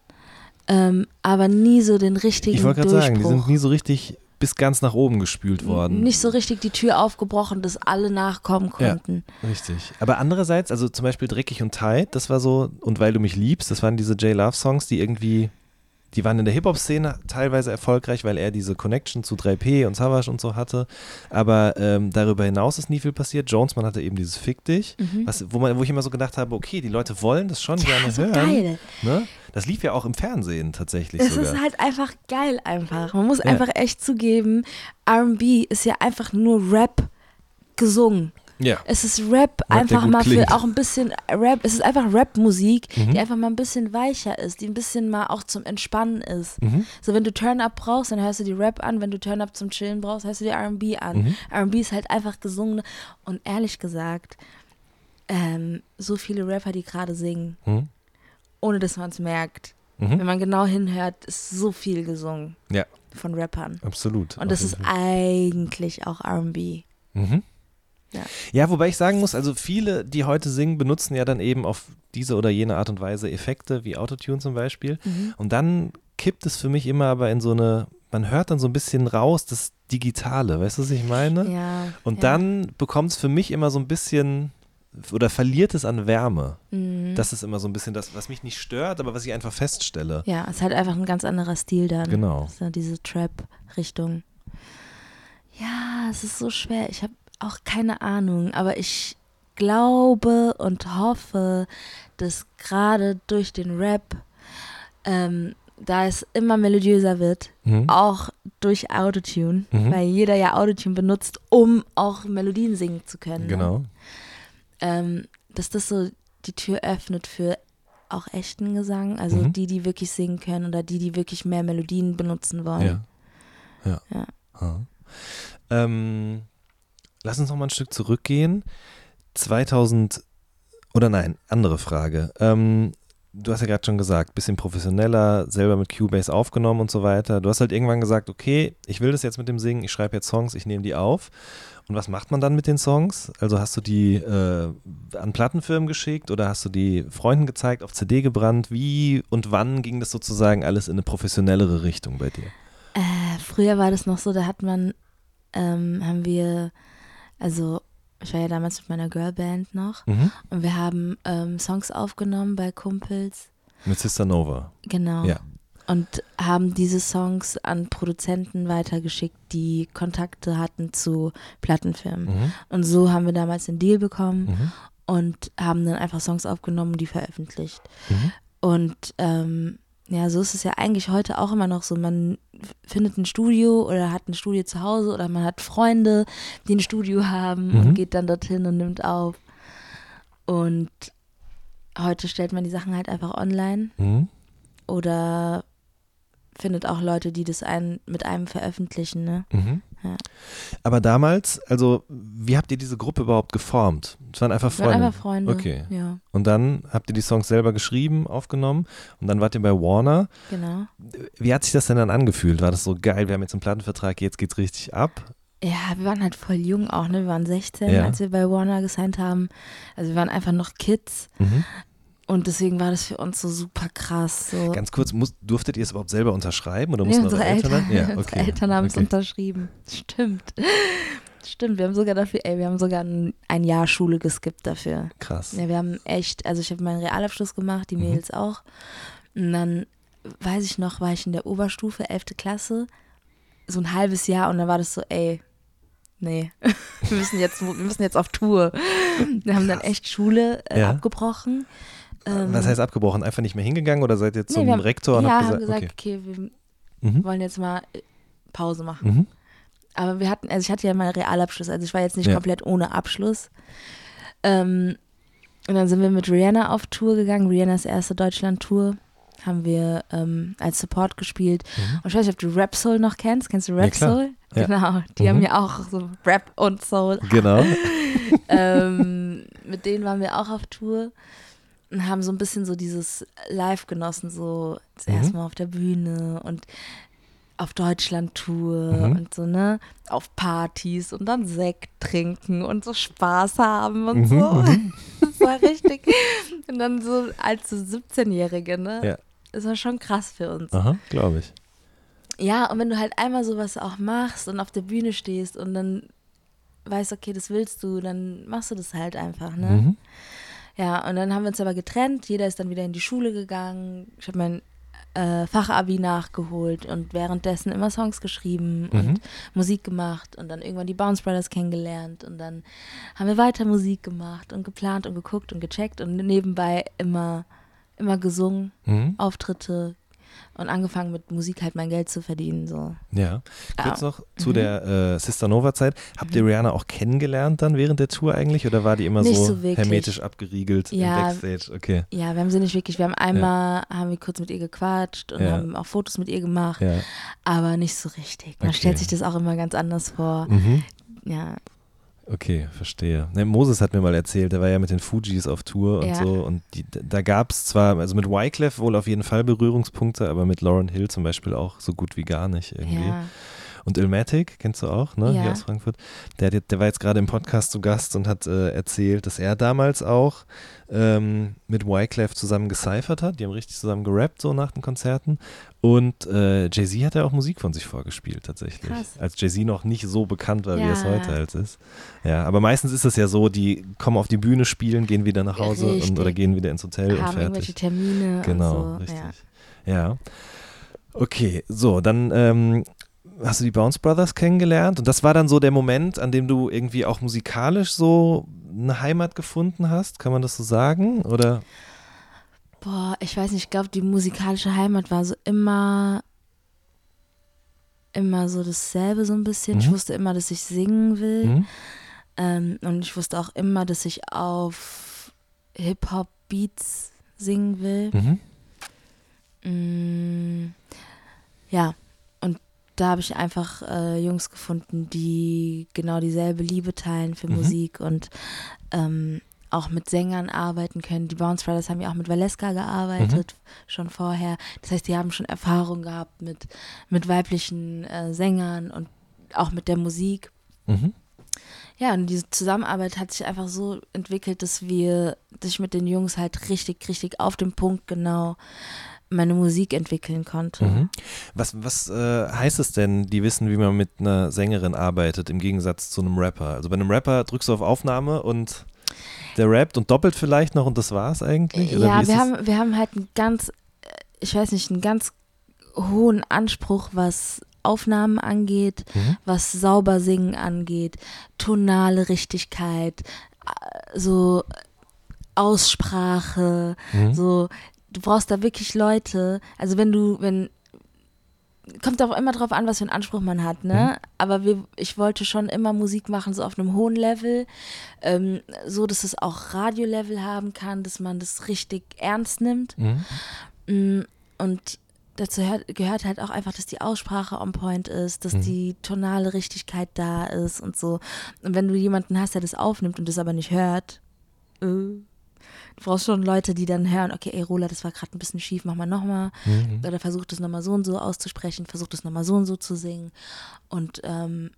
ähm, aber nie so den richtigen Ich wollte gerade sagen, die sind nie so richtig bis ganz nach oben gespült worden. Nicht so richtig die Tür aufgebrochen, dass alle nachkommen Ja. konnten. Richtig. Aber andererseits, also zum Beispiel Dreckig und Tight, das war so, und Weil du mich liebst, das waren diese J Love Songs, die irgendwie, die waren in der Hip-Hop-Szene teilweise erfolgreich, weil er diese Connection zu 3P und Savage und so hatte. Aber ähm, darüber hinaus ist nie viel passiert. Jonesman hatte eben dieses Fick dich, Mhm. was, wo, man, wo ich immer so gedacht habe, okay, die Leute wollen das schon gerne so hören. geil. Ne? Das lief ja auch im Fernsehen tatsächlich Es sogar. ist halt einfach geil einfach. Man muss Ja. einfach echt zugeben, R&B ist ja einfach nur Rap gesungen. Ja. Es ist Rap, der einfach mal klingt. für auch ein bisschen Rap. Es ist einfach Rap-Musik, Mhm. die einfach mal ein bisschen weicher ist, die ein bisschen mal auch zum Entspannen ist. Mhm. So, wenn du Turn-Up brauchst, dann hörst du die Rap an. Wenn du Turn-Up zum Chillen brauchst, hörst du die R&B an. Mhm. R&B ist halt einfach gesungen. Und ehrlich gesagt, ähm, so viele Rapper, die gerade singen, Mhm. ohne dass man es merkt. Wenn Mhm. man genau hinhört, ist so viel gesungen Ja, von Rappern. absolut. Und das ist Fall. eigentlich auch R&B. Mhm. Ja. ja, wobei ich sagen muss, also viele, die heute singen, benutzen ja dann eben auf diese oder jene Art und Weise Effekte, wie Autotune zum Beispiel. Mhm. Und dann kippt es für mich immer aber in so eine, man hört dann so ein bisschen raus, das Digitale, weißt du, was ich meine? Ja. Und ja. dann bekommt es für mich immer so ein bisschen, oder verliert es an Wärme. Mhm. Das ist immer so ein bisschen das, was mich nicht stört, aber was ich einfach feststelle. Ja, es ist halt einfach ein ganz anderer Stil dann. Genau. So diese Trap-Richtung. Ja, es ist so schwer. Ich habe auch keine Ahnung, aber ich glaube und hoffe, dass gerade durch den Rap, ähm, da es immer melodiöser wird, Mhm. auch durch Autotune, Mhm. weil jeder ja Autotune benutzt, um auch Melodien singen zu können. Ne? Genau. ähm, dass das so die Tür öffnet für auch echten Gesang, also Mhm. die, die wirklich singen können oder die, die wirklich mehr Melodien benutzen wollen. Ja. Ja. Ja. Ähm, lass uns noch mal ein Stück zurückgehen. 2000 oder nein, andere Frage. Ähm, du hast ja gerade schon gesagt, bisschen professioneller, selber mit Cubase aufgenommen und so weiter. Du hast halt irgendwann gesagt, okay, ich will das jetzt mit dem Singen, ich schreibe jetzt Songs, ich nehme die auf. Und was macht man dann mit den Songs? Also hast du die äh, an Plattenfirmen geschickt oder hast du die Freunden gezeigt, auf CD gebrannt? Wie und wann ging das sozusagen alles in eine professionellere Richtung bei dir? Äh, früher war das noch so, da hat man, ähm, haben wir, also ich war ja damals mit meiner Girlband noch Mhm. und wir haben ähm, Songs aufgenommen bei Kumpels, Mit Sister Nova. genau. Ja. Und haben diese Songs an Produzenten weitergeschickt, die Kontakte hatten zu Plattenfirmen. Mhm. Und so haben wir damals den Deal bekommen Mhm. und haben dann einfach Songs aufgenommen und die veröffentlicht. Mhm. Und ähm, ja, so ist es ja eigentlich heute auch immer noch so. Man findet ein Studio oder hat ein Studio zu Hause oder man hat Freunde, die ein Studio haben Mhm. und geht dann dorthin und nimmt auf. Und heute stellt man die Sachen halt einfach online Mhm. oder findet auch Leute, die das ein, mit einem veröffentlichen. Ne? Mhm. Ja. Aber damals, also wie habt ihr diese Gruppe überhaupt geformt? Es waren einfach Das waren Freunde. einfach Freunde. Okay. Ja, Und dann habt ihr die Songs selber geschrieben, aufgenommen und dann wart ihr bei Warner. genau. Wie hat sich das denn dann angefühlt? War das so geil, wir haben jetzt einen Plattenvertrag, jetzt geht's richtig ab? Ja, wir waren halt voll jung auch, ne? Wir waren 16, Ja. als wir bei Warner gesigned haben. Also wir waren einfach noch Kids. Mhm. Und deswegen war das für uns so super krass. So. Ganz kurz, muss, durftet ihr es überhaupt selber unterschreiben oder Nee, mussten unsere Eltern? Eltern? Ja, unsere okay. Eltern haben es okay. unterschrieben. Stimmt. Stimmt, wir haben sogar dafür, ey, wir haben sogar ein, ein Jahr Schule geskippt dafür. Krass. Ja, wir haben echt, also ich habe meinen Realabschluss gemacht, die Mhm. Mädels auch. Und dann, weiß ich noch, war ich in der Oberstufe, 11. Klasse, so ein halbes Jahr und dann war das so, ey, nee, wir müssen jetzt, wir müssen jetzt auf Tour. Wir haben dann echt Schule äh, Ja. abgebrochen. Ähm, Was heißt abgebrochen? Einfach nicht mehr hingegangen oder seid ihr zum nee, haben, Rektor und ja, habt haben gesagt, gesagt, okay, wir okay. Mhm. wollen jetzt mal äh, Pause machen. Mhm. Aber wir hatten, also ich hatte ja meinen Realabschluss, also ich war jetzt nicht Ja. komplett ohne Abschluss. Ähm, und dann sind wir mit Rihanna auf Tour gegangen, Rihannas erste Deutschland-Tour. Haben wir ähm, als Support gespielt. Mhm. Und ich weiß nicht, ob du Rap Soul noch kennst. Kennst du Ja, Rap klar. Soul? Ja. Genau, die Mhm. haben ja auch so Rap und Soul. Genau. ähm, mit denen waren wir auch auf Tour und haben so ein bisschen so dieses Live genossen, so das Mhm. Mal auf der Bühne und auf Deutschland-Tour Mhm. und so, ne? Auf Partys und dann Sekt trinken und so Spaß haben und Mhm, so. mhm. Das war richtig. Und dann so als so 17-Jährige, ne? Ja. Das war schon krass für uns. Aha, glaube ich. Ja, und wenn du halt einmal sowas auch machst und auf der Bühne stehst und dann weißt, okay, das willst du, dann machst du das halt einfach, ne? Mhm. Ja, und dann haben wir uns aber getrennt. Jeder ist dann wieder in die Schule gegangen. Ich habe mein äh, Fachabi nachgeholt und währenddessen immer Songs geschrieben Mhm. und Musik gemacht und dann irgendwann die Bounce Brothers kennengelernt und dann haben wir weiter Musik gemacht und geplant und geguckt und gecheckt und nebenbei immer, immer gesungen, Mhm. Auftritte und angefangen mit Musik halt mein Geld zu verdienen. So. Ja. Kurz Ja. noch zu Mhm. der äh, Sister Nova Zeit. Habt ihr Mhm. Rihanna auch kennengelernt dann während der Tour eigentlich oder war die immer Nicht so, so hermetisch abgeriegelt Ja. im Backstage? Okay. Ja, wir haben sie nicht wirklich, wir haben einmal, haben wir kurz mit ihr gequatscht und Ja. haben auch Fotos mit ihr gemacht, Ja. aber nicht so richtig. Man Okay. stellt sich das auch immer ganz anders vor. Mhm. Ja, Okay, verstehe. Ne, Moses hat mir mal erzählt, der war ja mit den Fujis auf Tour und Ja. so und die, da gab es zwar, also mit Wyclef wohl auf jeden Fall Berührungspunkte, aber mit Lauren Hill zum Beispiel auch so gut wie gar nicht irgendwie. ja. Und Ilmatic, kennst du auch, ne? Ja. Hier aus Frankfurt. Der, der, war jetzt gerade im Podcast zu Gast und hat äh, erzählt, dass er damals auch ähm, mit Wyclef zusammen gecyphert hat. Die haben richtig zusammen gerappt, so nach den Konzerten. Und äh, Jay-Z hat ja auch Musik von sich vorgespielt, tatsächlich. Krass. Als Jay-Z noch nicht so bekannt war, wie Ja. es heute halt ist. Ja, aber meistens ist es ja so, die kommen auf die Bühne, spielen, gehen wieder nach Hause und, oder gehen wieder ins Hotel und Haben irgendwelche fertig. Termine Genau, und so. richtig. Ja. Ja. Okay, so, dann ähm, hast du die Bounce Brothers kennengelernt und das war dann so der Moment, an dem du irgendwie auch musikalisch so eine Heimat gefunden hast, kann man das so sagen? Oder? Boah, ich weiß nicht, ich glaube, die musikalische Heimat war so immer, immer so dasselbe so ein bisschen. Ich Mhm. wusste immer, dass ich singen will. Hm? Ähm, und ich wusste auch immer, dass ich auf Hip-Hop-Beats singen will. Mhm. Mm, ja, da habe ich einfach äh, Jungs gefunden, die genau dieselbe Liebe teilen für Mhm. Musik und ähm, auch mit Sängern arbeiten können. Die Bounce Brothers haben ja auch mit Valeska gearbeitet, schon vorher. Das heißt, die haben schon Erfahrung gehabt mit, mit weiblichen äh, Sängern und auch mit der Musik. Mhm. Ja, und diese Zusammenarbeit hat sich einfach so entwickelt, dass wir, dass ich mit den Jungs halt richtig, richtig auf dem Punkt genau meine Musik entwickeln konnte. Mhm. Was, was äh, heißt es denn, die wissen, wie man mit einer Sängerin arbeitet, im Gegensatz zu einem Rapper? Also bei einem Rapper drückst du auf Aufnahme und der rappt und doppelt vielleicht noch und das war's eigentlich? Oder Ja, wir haben, wir haben halt einen ganz, äh, ich weiß nicht, einen ganz hohen Anspruch, was Aufnahmen angeht, Mhm. was sauber singen angeht, tonale Richtigkeit, äh, so Aussprache, Mhm. so du brauchst da wirklich Leute, also wenn du, wenn kommt auch immer drauf an, was für einen Anspruch man hat, ne? Aber wir, ich wollte schon immer Musik machen, so auf einem hohen Level, ähm, so dass es auch Radiolevel haben kann, dass man das richtig ernst nimmt. Mhm. Mm, Und dazu hört, gehört halt auch einfach, dass die Aussprache on point ist, dass Mhm. die tonale Richtigkeit da ist und so. Und wenn du jemanden hast, der das aufnimmt und das aber nicht hört, äh, du brauchst schon Leute, die dann hören, okay, ey Rola, das war gerade ein bisschen schief, mach mal nochmal. Mhm. Oder versuch das nochmal so und so auszusprechen, versuch das nochmal so und so zu singen. Und ähm,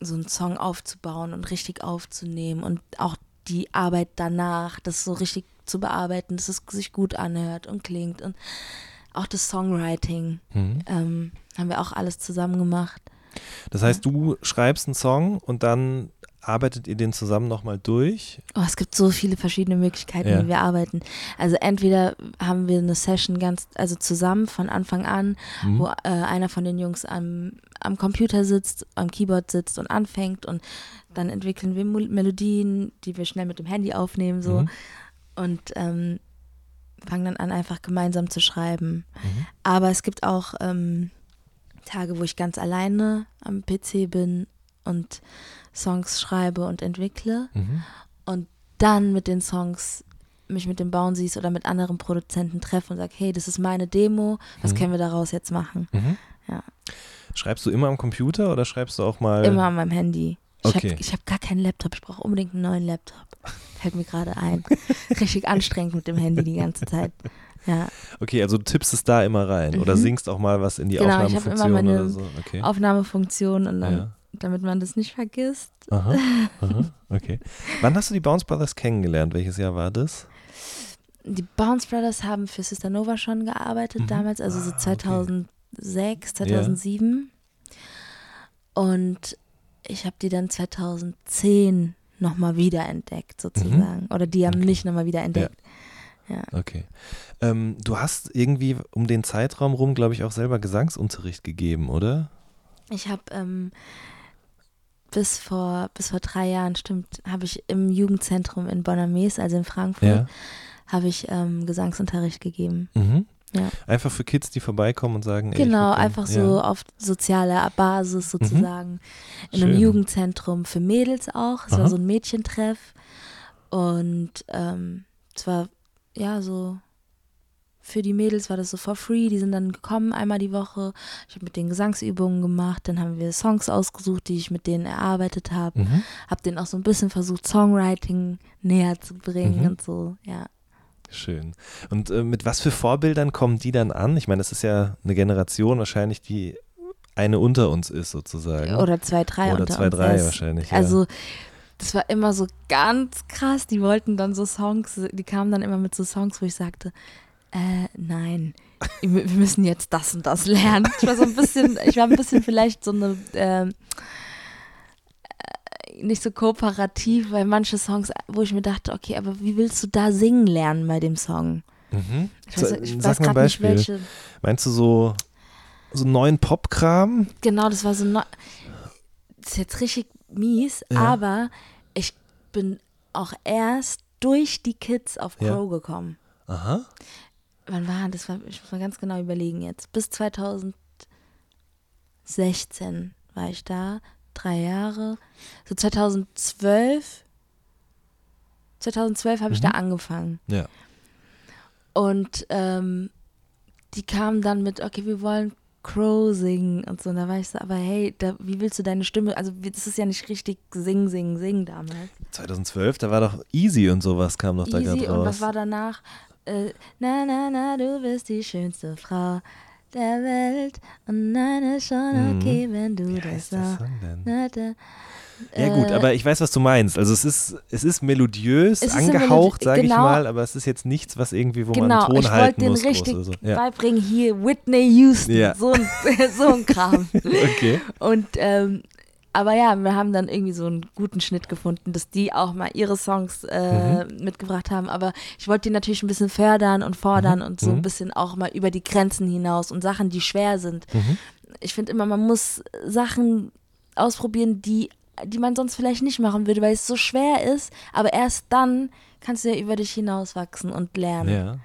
so einen Song aufzubauen und richtig aufzunehmen und auch die Arbeit danach, das so richtig zu bearbeiten, dass es sich gut anhört und klingt. Und auch das Songwriting Mhm. ähm, haben wir auch alles zusammen gemacht. Das heißt, du schreibst einen Song und dann arbeitet ihr den zusammen nochmal durch? Oh, es gibt so viele verschiedene Möglichkeiten, Ja. wie wir arbeiten. Also entweder haben wir eine Session ganz, also zusammen von Anfang an, Mhm. wo äh, einer von den Jungs am, am Computer sitzt, am Keyboard sitzt und anfängt und dann entwickeln wir Melodien, die wir schnell mit dem Handy aufnehmen so Mhm. und ähm, fangen dann an, einfach gemeinsam zu schreiben. Mhm. Aber es gibt auch ähm, Tage, wo ich ganz alleine am PC bin und Songs schreibe und entwickle Mhm. und dann mit den Songs mich mit den Bouncies oder mit anderen Produzenten treffe und sage, hey, das ist meine Demo, was Mhm. können wir daraus jetzt machen? Mhm. Ja. Schreibst du immer am Computer oder schreibst du auch mal? Immer an meinem Handy. Ich Okay. habe ich hab gar keinen Laptop, ich brauche unbedingt einen neuen Laptop. Fällt mir gerade ein. Richtig anstrengend mit dem Handy die ganze Zeit. Ja. Okay, also du tippst es da immer rein oder Mhm. singst auch mal was in die Genau, ich hab immer Aufnahmefunktion meine oder so. Okay. Aufnahmefunktion und dann, Ja. Damit man das nicht vergisst. Aha, aha, okay. Wann hast du die Bounce Brothers kennengelernt? Welches Jahr war das? Die Bounce Brothers haben für Sister Nova schon gearbeitet Mhm. damals, also so Ah, okay. 2006, 2007. Und ich habe die dann 2010 nochmal wiederentdeckt, sozusagen. Oder die haben Mhm. Okay. mich nochmal wiederentdeckt. Okay. Ähm, du hast irgendwie um den Zeitraum rum, glaube ich, auch selber Gesangsunterricht gegeben, oder? Ich habe ähm, bis vor bis vor drei Jahren, stimmt, habe ich im Jugendzentrum in Bonames, also in Frankfurt, Ja. habe ich ähm, Gesangsunterricht gegeben. Mhm. Ja. Einfach für Kids, die vorbeikommen und sagen, ey, ich Genau, einfach ja. Mhm. so auf sozialer Basis sozusagen. In einem. Jugendzentrum für Mädels auch. Es Aha. war so ein Mädchentreff. Und ähm, es war ja so für die Mädels war das so for free. Die sind dann gekommen einmal die Woche. Ich habe mit denen Gesangsübungen gemacht. Dann haben wir Songs ausgesucht, die ich mit denen erarbeitet habe. Mhm. Habe denen auch so ein bisschen versucht, Songwriting näher zu bringen Mhm. und so. Ja. Schön. Und äh, mit was für Vorbildern kommen die dann an? Ich meine, das ist ja eine Generation wahrscheinlich, die eine unter uns ist sozusagen. Oder zwei, drei Oder zwei, drei Das- wahrscheinlich. Ja. Also das war immer so ganz krass. Die wollten dann so Songs, die kamen dann immer mit so Songs, wo ich sagte, äh, nein, wir müssen jetzt das und das lernen. Ich war so ein bisschen, ich war ein bisschen vielleicht so eine, ähm, äh, nicht so kooperativ, weil manche Songs, wo ich mir dachte, okay, aber wie willst du da singen lernen bei dem Song? mhm. Ich weiß, ich Sag weiß mal ein gerade nicht, Beispiel. welche. Meinst du so, so neuen Popkram? Genau, das war so neu. Das ist jetzt richtig mies, Ja. aber ich bin auch erst durch die Kids auf Ja. Crow gekommen. Aha. Wann war das? War, ich muss mal ganz genau überlegen jetzt. Bis 2016 war ich da, drei Jahre. So 2012, 2012 habe ich da Mhm. angefangen. Ja. Und ähm, die kamen dann mit, okay, wir wollen Crow singen und so. Und da war ich so, aber hey, da, wie willst du deine Stimme, also das ist ja nicht richtig singen, singen, singen damals. 2012, da war doch Easy und sowas kam doch da gerade raus. und was war danach? Äh, na, na, na, du bist die schönste Frau der Welt und nein, ist schon Mhm. okay, wenn du Wie das heißt so. Song denn? Na, da, Ja gut, äh, aber ich weiß, was du meinst. Also es ist, es ist melodiös, Es angehaucht, sage ich genau. mal, aber es ist jetzt nichts, was irgendwie, wo man Genau, einen Ton ich wollte halten den muss. groß richtig oder so. Ja. beibringen, hier Whitney Houston, Ja. so, ein, so ein Kram. Okay. Und ähm, aber ja, wir haben dann irgendwie so einen guten Schnitt gefunden, dass die auch mal ihre Songs äh, Mhm. mitgebracht haben. Aber ich wollte die natürlich ein bisschen fördern und fordern und so Mhm. ein bisschen auch mal über die Grenzen hinaus und Sachen, die schwer sind. Mhm. Ich finde immer, man muss Sachen ausprobieren, die, die man sonst vielleicht nicht machen würde, weil es so schwer ist. Aber erst dann kannst du ja über dich hinauswachsen und lernen. Ja.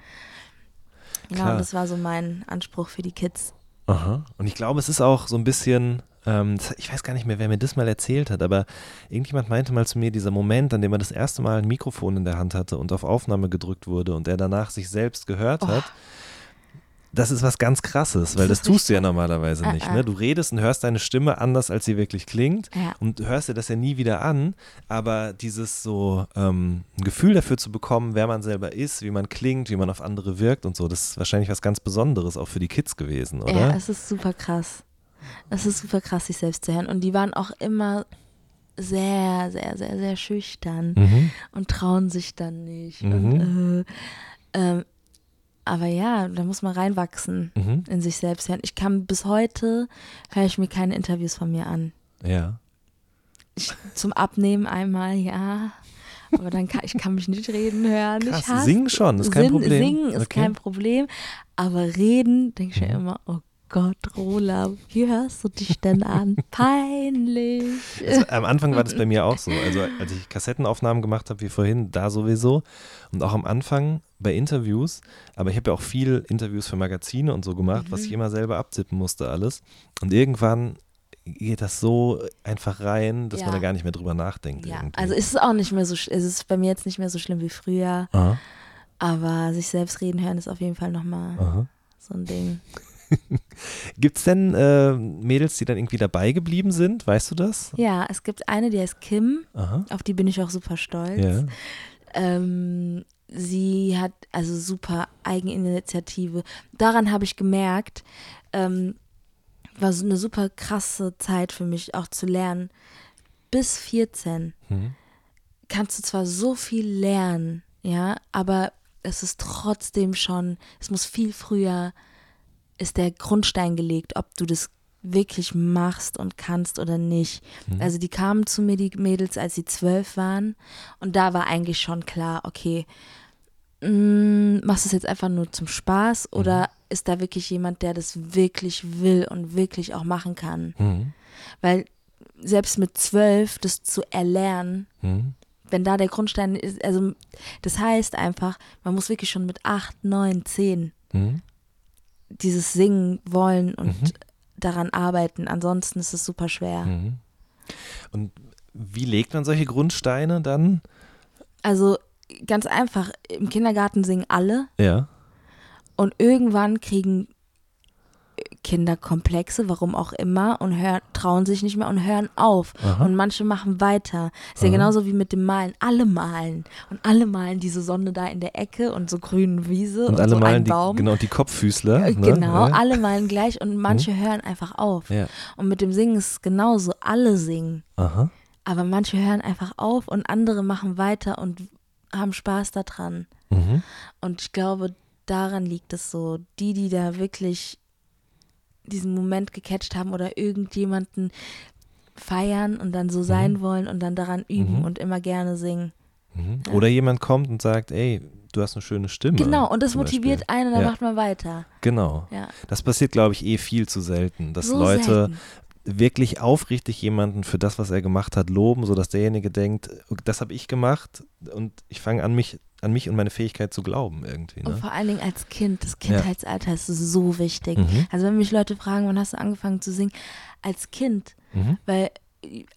Genau, klar. das war so mein Anspruch für die Kids. Aha. Und ich glaube, es ist auch so ein bisschen, ähm, ich weiß gar nicht mehr, wer mir das mal erzählt hat, aber irgendjemand meinte mal zu mir, dieser Moment, an dem er das erste Mal ein Mikrofon in der Hand hatte und auf Aufnahme gedrückt wurde und er danach sich selbst gehört Oh. hat. Das ist was ganz krasses, weil das tust du ja normalerweise Ah, nicht. ah. Ne? Du redest und hörst deine Stimme anders, als sie wirklich klingt Ja. und hörst dir das ja nie wieder an, aber dieses so ähm, ein Gefühl dafür zu bekommen, wer man selber ist, wie man klingt, wie man auf andere wirkt und so, das ist wahrscheinlich was ganz Besonderes auch für die Kids gewesen, oder? Ja, es ist super krass. Es ist super krass, sich selbst zu hören. Und die waren auch immer sehr, sehr, sehr, sehr schüchtern Mhm. und trauen sich dann nicht. Mhm. Und, äh, ähm, aber ja, da muss man reinwachsen Mhm. in sich selbst hören. Ich kann bis heute, höre ich mir keine Interviews von mir an. Ja. Ich, zum Abnehmen einmal, ja. Aber dann kann ich kann mich nicht reden hören. Krass, ich hasse, singen schon, ist kein Sinn- Problem. Singen ist Okay. kein Problem. Aber reden, denke ich mir Mhm. immer, oh Gott, Rola, wie hörst du dich denn an? Peinlich. Also, am Anfang war das bei mir auch so. Also als ich Kassettenaufnahmen gemacht habe, wie vorhin, da sowieso. Und auch am Anfang bei Interviews. Aber ich habe ja auch viel Interviews für Magazine und so gemacht, was Mhm. ich immer selber abtippen musste alles. Und irgendwann geht das so einfach rein, dass man Ja. da gar nicht mehr drüber nachdenkt. Ja, irgendwie. also ist es auch nicht mehr so, sch- es ist bei mir jetzt nicht mehr so schlimm wie früher, Aha, aber sich selbst reden hören ist auf jeden Fall nochmal so ein Ding. Gibt es denn äh, Mädels, die dann irgendwie dabei geblieben sind? Weißt du das? Ja, es gibt eine, die heißt Kim, Aha. auf die bin ich auch super stolz. Ja. Ähm, sie hat also super Eigeninitiative. Daran habe ich gemerkt, ähm, war so eine super krasse Zeit für mich auch zu lernen. Bis 14 Mhm. kannst du zwar so viel lernen, ja, aber es ist trotzdem schon, es muss viel früher, ist der Grundstein gelegt, ob du das wirklich machst und kannst oder nicht. Mhm. Also die kamen zu mir, die Mädels, als sie zwölf waren und da war eigentlich schon klar, okay, mh, machst du es jetzt einfach nur zum Spaß oder ist da wirklich jemand, der das wirklich will und wirklich auch machen kann? Mhm. Weil selbst mit zwölf das zu erlernen, Mhm. wenn da der Grundstein ist, also das heißt einfach, man muss wirklich schon mit acht, neun, zehn Mhm. Dieses Singen wollen und Mhm. daran arbeiten. Ansonsten ist es super schwer. Mhm. Und wie legt man solche Grundsteine dann? Also ganz einfach, im Kindergarten singen alle Ja. und irgendwann kriegen Kinder Komplexe, warum auch immer, und hören, trauen sich nicht mehr und hören auf. Aha. Und manche machen weiter. Ist ja Aha. genauso wie mit dem Malen. Alle malen. Und alle malen diese Sonne da in der Ecke und so grüne Wiese und, Und alle so malen die, Baum. genau, die Kopffüßler. Äh, ne? Genau, Ja. alle malen gleich und manche hören einfach auf. Ja. Und mit dem Singen ist es genauso. Alle singen. Aha. Aber manche hören einfach auf und andere machen weiter und haben Spaß daran. Mhm. Und ich glaube, daran liegt es so. Die, die da wirklich diesen Moment gecatcht haben oder irgendjemanden feiern und dann so sein wollen und dann daran üben Mhm. und immer gerne singen. Mhm. Oder jemand kommt und sagt, ey, du hast eine schöne Stimme. Genau, und das motiviert Beispiel. einen und dann Ja. macht man weiter. Genau. Ja. Das passiert, glaube ich, eh viel zu selten, dass so Leute selten. Wirklich aufrichtig jemanden für das, was er gemacht hat, loben, sodass derjenige denkt, das habe ich gemacht und ich fange an, mich an mich und meine Fähigkeit zu glauben irgendwie. Und Ne? vor allen Dingen als Kind, das Kindheitsalter ist so wichtig. Mhm. Also wenn mich Leute fragen, wann hast du angefangen zu singen? Als Kind. Mhm. Weil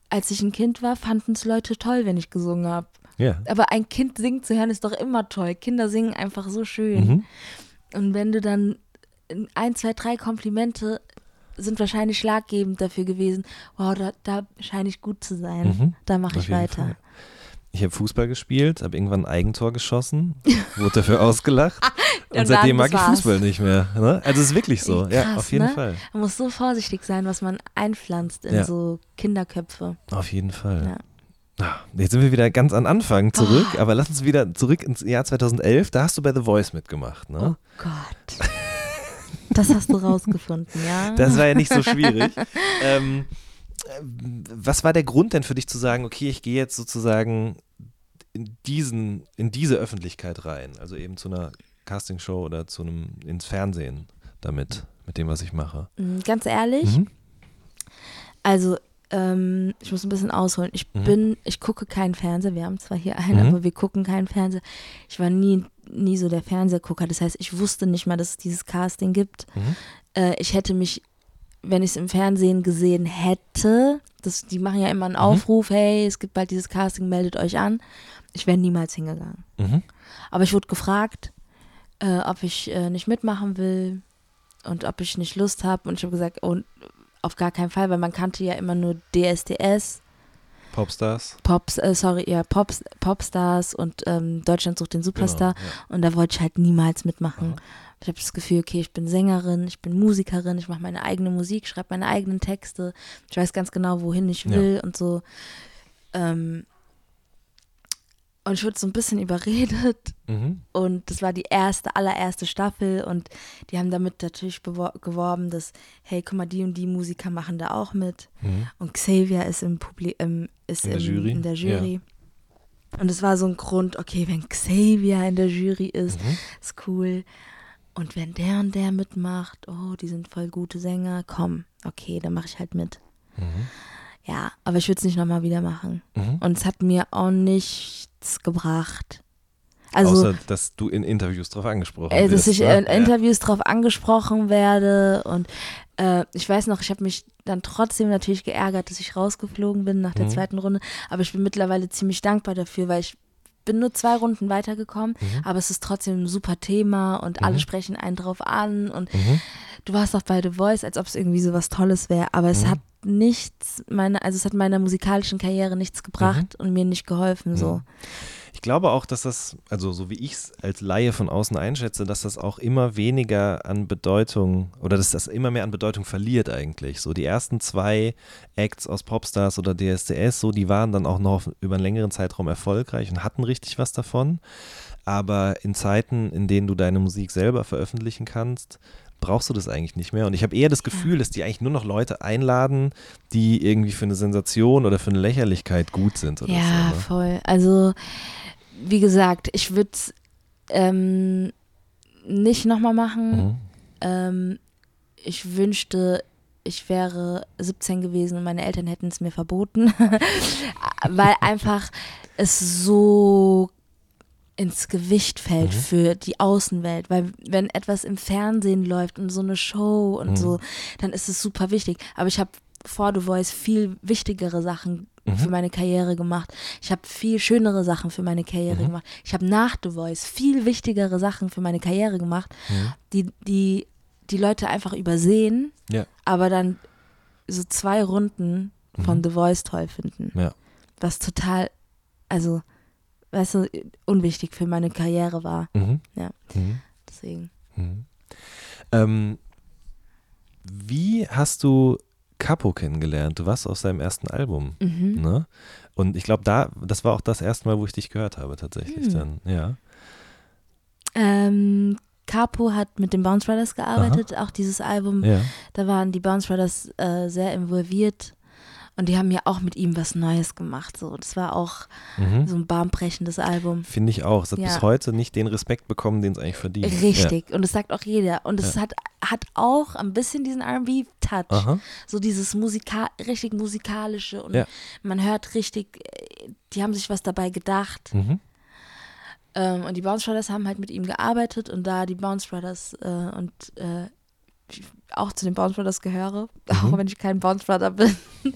als ich ein Kind war, fanden es Leute toll, wenn ich gesungen habe. Ja. Aber ein Kind singen zu hören ist doch immer toll. Kinder singen einfach so schön. Mhm. Und wenn du dann ein, zwei, drei Komplimente sind wahrscheinlich schlaggebend dafür gewesen, wow, da, da scheine ich gut zu sein. Mhm. Da mache ich weiter. Fall. Ich habe Fußball gespielt, habe irgendwann ein Eigentor geschossen, wurde dafür ausgelacht und Und seitdem mag ich war's. Fußball nicht mehr. Ne? Also es ist wirklich so, ja, Krass, auf jeden ne? Fall. Man muss so vorsichtig sein, was man einpflanzt in Ja. so Kinderköpfe. Auf jeden Fall. Ja. Ah, Jetzt sind wir wieder ganz an Anfang zurück, Oh. aber lass uns wieder zurück ins Jahr 2011. Da hast du bei The Voice mitgemacht, ne? Oh Gott. Das hast du rausgefunden, ja? Das war ja nicht so schwierig. ähm, äh, was war der Grund denn für dich zu sagen, okay, ich gehe jetzt sozusagen in diesen, in diese Öffentlichkeit rein, also eben zu einer Castingshow oder zu einem ins Fernsehen damit, mit dem, was ich mache. Mm, Ganz ehrlich, Mhm. also ähm, ich muss ein bisschen ausholen. Ich Mhm. bin, ich gucke keinen Fernseher. Wir haben zwar hier einen, Mhm. aber wir gucken keinen Fernseher. Ich war nie, nie so der Fernsehgucker. Das heißt, ich wusste nicht mal, dass es dieses Casting gibt. Mhm. Äh, ich hätte mich, wenn ich es im Fernsehen gesehen hätte, das, die machen ja immer einen Mhm. Aufruf, hey, es gibt bald dieses Casting, meldet euch an. Ich wäre niemals hingegangen. Mhm. Aber ich wurde gefragt, äh, ob ich äh, nicht mitmachen will und ob ich nicht Lust habe. Und ich habe gesagt, oh, auf gar keinen Fall, weil man kannte ja immer nur DSDS, Popstars. Pops, äh, sorry, ja, Pops, Popstars und ähm, Deutschland sucht den Superstar. Genau, Und da wollte ich halt niemals mitmachen. Aha. Ich habe das Gefühl, okay, ich bin Sängerin, ich bin Musikerin, ich mache meine eigene Musik, schreibe meine eigenen Texte. Ich weiß ganz genau, wohin ich Ja. will und so. Ähm, und ich wurde so ein bisschen überredet ja. Mhm. und das war die erste, allererste Staffel und die haben damit natürlich geworben, dass, hey, guck mal, die und die Musiker machen da auch mit. Mhm. Und Xavier ist im Publi ähm, ist In der im, Jury? in der Jury. Und es war so ein Grund, okay, wenn Xavier in der Jury ist, Mhm. ist cool. Und wenn der und der mitmacht, oh, die sind voll gute Sänger, komm, okay, dann mache ich halt mit. Mhm. Ja, aber ich würde es nicht nochmal wieder machen. Mhm. Und es hat mir auch nichts gebracht. Also, Außer, dass du in Interviews drauf angesprochen äh, dass wirst. ich ne? in Interviews drauf angesprochen werde und äh, ich weiß noch, ich habe mich dann trotzdem natürlich geärgert, dass ich rausgeflogen bin nach der Mhm. zweiten Runde, aber ich bin mittlerweile ziemlich dankbar dafür, weil ich bin nur zwei Runden weitergekommen, Mhm. aber es ist trotzdem ein super Thema und alle Mhm. sprechen einen drauf an und Mhm. du warst auch bei The Voice, als ob es irgendwie so was Tolles wäre, aber es Mhm. hat nichts, meine, also es hat meiner musikalischen Karriere nichts gebracht und mir nicht geholfen, so. Mhm. Ich glaube auch, dass das, also so wie ich es als Laie von außen einschätze, dass das auch immer weniger an Bedeutung oder dass das immer mehr an Bedeutung verliert eigentlich. So die ersten zwei Acts aus Popstars oder DSDS, so die waren dann auch noch über einen längeren Zeitraum erfolgreich und hatten richtig was davon. Aber in Zeiten, in denen du deine Musik selber veröffentlichen kannst, brauchst du das eigentlich nicht mehr. Und ich habe eher das Gefühl, dass die eigentlich nur noch Leute einladen, die irgendwie für eine Sensation oder für eine Lächerlichkeit gut sind oder Ja, so. Ne? voll. Also, wie gesagt, ich würde es ähm, nicht nochmal machen. Mhm. Ähm, ich wünschte, ich wäre 17 gewesen und meine Eltern hätten es mir verboten, weil einfach es so ins Gewicht fällt Mhm. für die Außenwelt, weil wenn etwas im Fernsehen läuft und so eine Show und Mhm. so, dann ist es super wichtig. Aber ich habe vor The Voice viel wichtigere Sachen Mhm. für meine Karriere gemacht. Ich habe viel schönere Sachen für meine Karriere Mhm. gemacht. Ich habe nach The Voice viel wichtigere Sachen für meine Karriere gemacht, die, die, die Leute einfach übersehen, Ja. aber dann so zwei Runden von Mhm. The Voice toll finden. Ja. Was total, also, weißt du, unwichtig für meine Karriere war. Mhm. Ja. Mhm. Deswegen. Mhm. Ähm, wie hast du Capo kennengelernt? Du warst aus seinem ersten Album, Mhm. ne? Und ich glaube, da, das war auch das erste Mal, wo ich dich gehört habe, tatsächlich Hm. dann. Ja. Ähm, Capo hat mit den Bounce Brothers gearbeitet, auch dieses Album. Ja. Da waren die Bounce Brothers äh, sehr involviert und die haben ja auch mit ihm was Neues gemacht. So, das war auch Mhm. so ein bahnbrechendes Album. Finde ich auch. Es hat Ja. bis heute nicht den Respekt bekommen, den es eigentlich verdient. Richtig. Und das sagt auch jeder. Und es Ja. hat, hat auch ein bisschen diesen RB-Touch. Ja. So dieses Musika richtig musikalische und Ja. man hört richtig, die haben sich was dabei gedacht. Mhm. Ähm, und die Bounce Brothers haben halt mit ihm gearbeitet und da die Bounce Brothers äh, und äh, auch zu den Bounce Brothers gehöre, Mhm. auch wenn ich kein Bounce Brother bin,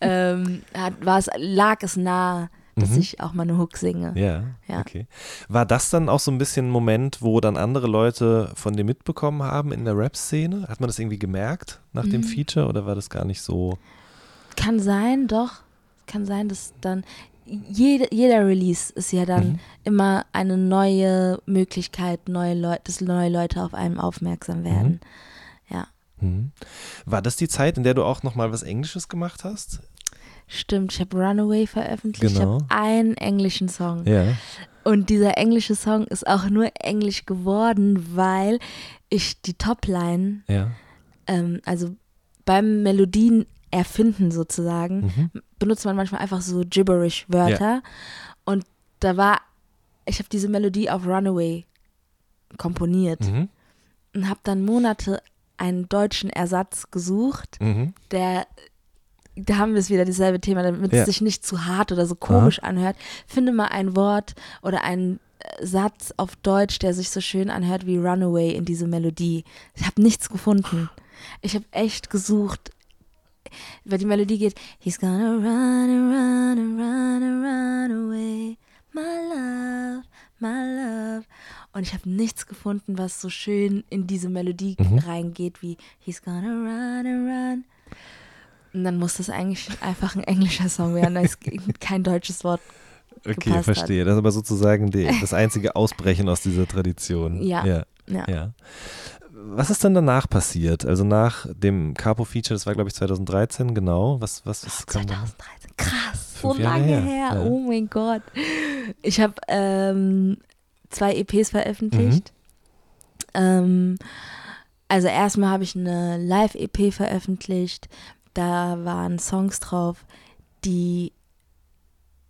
ähm, hat, war es, lag es nahe, dass Mhm. ich auch mal eine Hook singe. Ja, Ja. okay. War das dann auch so ein bisschen ein Moment, wo dann andere Leute von dir mitbekommen haben in der Rap-Szene? Hat man das irgendwie gemerkt nach dem Mhm. Feature oder war das gar nicht so? Kann sein, doch. Kann sein, dass dann jede, jeder Release ist ja dann Mhm. immer eine neue Möglichkeit, neue Leute, dass neue Leute auf einem aufmerksam werden. Ja, Mhm. War das die Zeit, in der du auch nochmal was Englisches gemacht hast? stimmt. Ich habe Runaway veröffentlicht. Genau. Ich habe einen englischen Song. Ja. Und dieser englische Song ist auch nur englisch geworden, weil ich die Topline, Ja. ähm, also beim Melodien erfinden sozusagen, Mhm. benutzt man manchmal einfach so Gibberish-Wörter. Und da war, ich habe diese Melodie auf Runaway komponiert Mhm. und habe dann Monate einen deutschen Ersatz gesucht, Mhm. der, da haben wir es wieder, dieselbe Thema, damit Ja. es sich nicht zu hart oder so komisch anhört. Finde mal ein Wort oder einen äh, Satz auf Deutsch, der sich so schön anhört wie Runaway in diese Melodie. Ich habe nichts gefunden. Ich habe echt gesucht, weil die Melodie geht, He's gonna run and run and run and run away, my love, my love. Und ich habe nichts gefunden, was so schön in diese Melodie Mhm. reingeht, wie He's gonna run and run. Und dann muss das eigentlich einfach ein englischer Song werden, da ist kein deutsches Wort. Okay, gepasst hat. verstehe. Das ist aber sozusagen die, das einzige Ausbrechen aus dieser Tradition. Ja. ja. Ja. Ja. Was ist dann danach passiert? Also nach dem Capo-Feature, das war glaube ich 2013, genau. Was, was, was da? 2013, krass, so lange her, her. ja. Oh mein Gott. Ich habe ähm, zwei EPs veröffentlicht. Mhm. Ähm, also erstmal habe ich eine Live-EP veröffentlicht. Da waren Songs drauf, die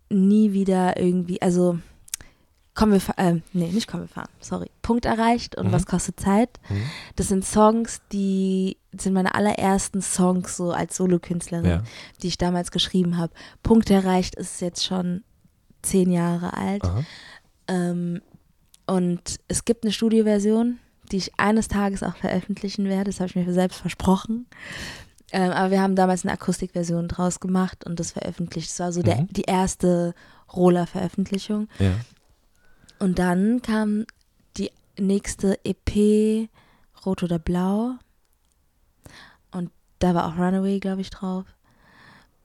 nie wieder irgendwie, also kommen wir, äh, nee, nicht kommen wir fahren, sorry, Punkt erreicht und Mhm. was kostet Zeit. Mhm. Das sind Songs, die sind meine allerersten Songs so als Solokünstlerin, Ja. die ich damals geschrieben habe. Punkt erreicht ist jetzt schon zehn Jahre alt. Ähm, und es gibt eine Studioversion, die ich eines Tages auch veröffentlichen werde. Das habe ich mir selbst versprochen. Ähm, aber wir haben damals eine Akustikversion draus gemacht und das veröffentlicht. Das war so der, Mhm. die erste Roller-Veröffentlichung. Ja. Und dann kam die nächste EP, Rot oder Blau. Und da war auch Runaway, glaube ich, drauf.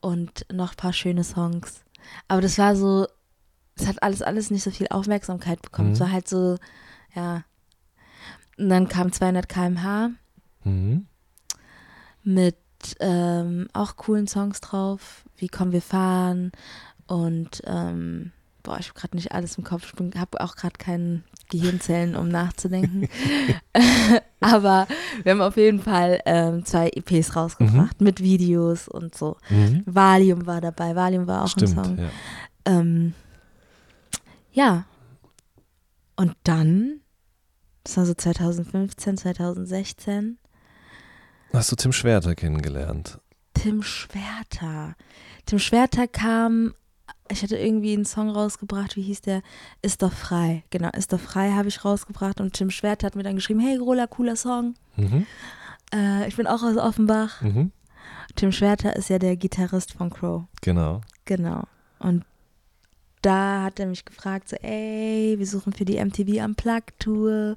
Und noch ein paar schöne Songs. Aber das war so, es hat alles, alles nicht so viel Aufmerksamkeit bekommen. Mhm. Es war halt so, ja. Und dann kam 200 km/h Mhm. mit ähm, auch coolen Songs drauf, wie Komm, wir fahren und ähm, boah, ich habe gerade nicht alles im Kopf, ich habe auch gerade keine Gehirnzellen, um nachzudenken. Aber wir haben auf jeden Fall ähm, zwei EPs rausgebracht mit Videos und so. Mhm. Valium war dabei, Valium war auch Stimmt, ein Song. ja. Ähm, ja. Und dann, das war so 2015, 2016, Hast du Tim Schwerter kennengelernt? Tim Schwerter. Tim Schwerter kam, ich hatte irgendwie einen Song rausgebracht, wie hieß der? Ist doch frei. Genau, Ist doch frei habe ich rausgebracht und Tim Schwerter hat mir dann geschrieben, hey Rola, cooler Song. Mhm. Äh, ich bin auch aus Offenbach. Mhm. Tim Schwerter ist ja der Gitarrist von Crow. Genau. Genau. Und da hat er mich gefragt, so, ey, wir suchen für die MTV Unplugged Tour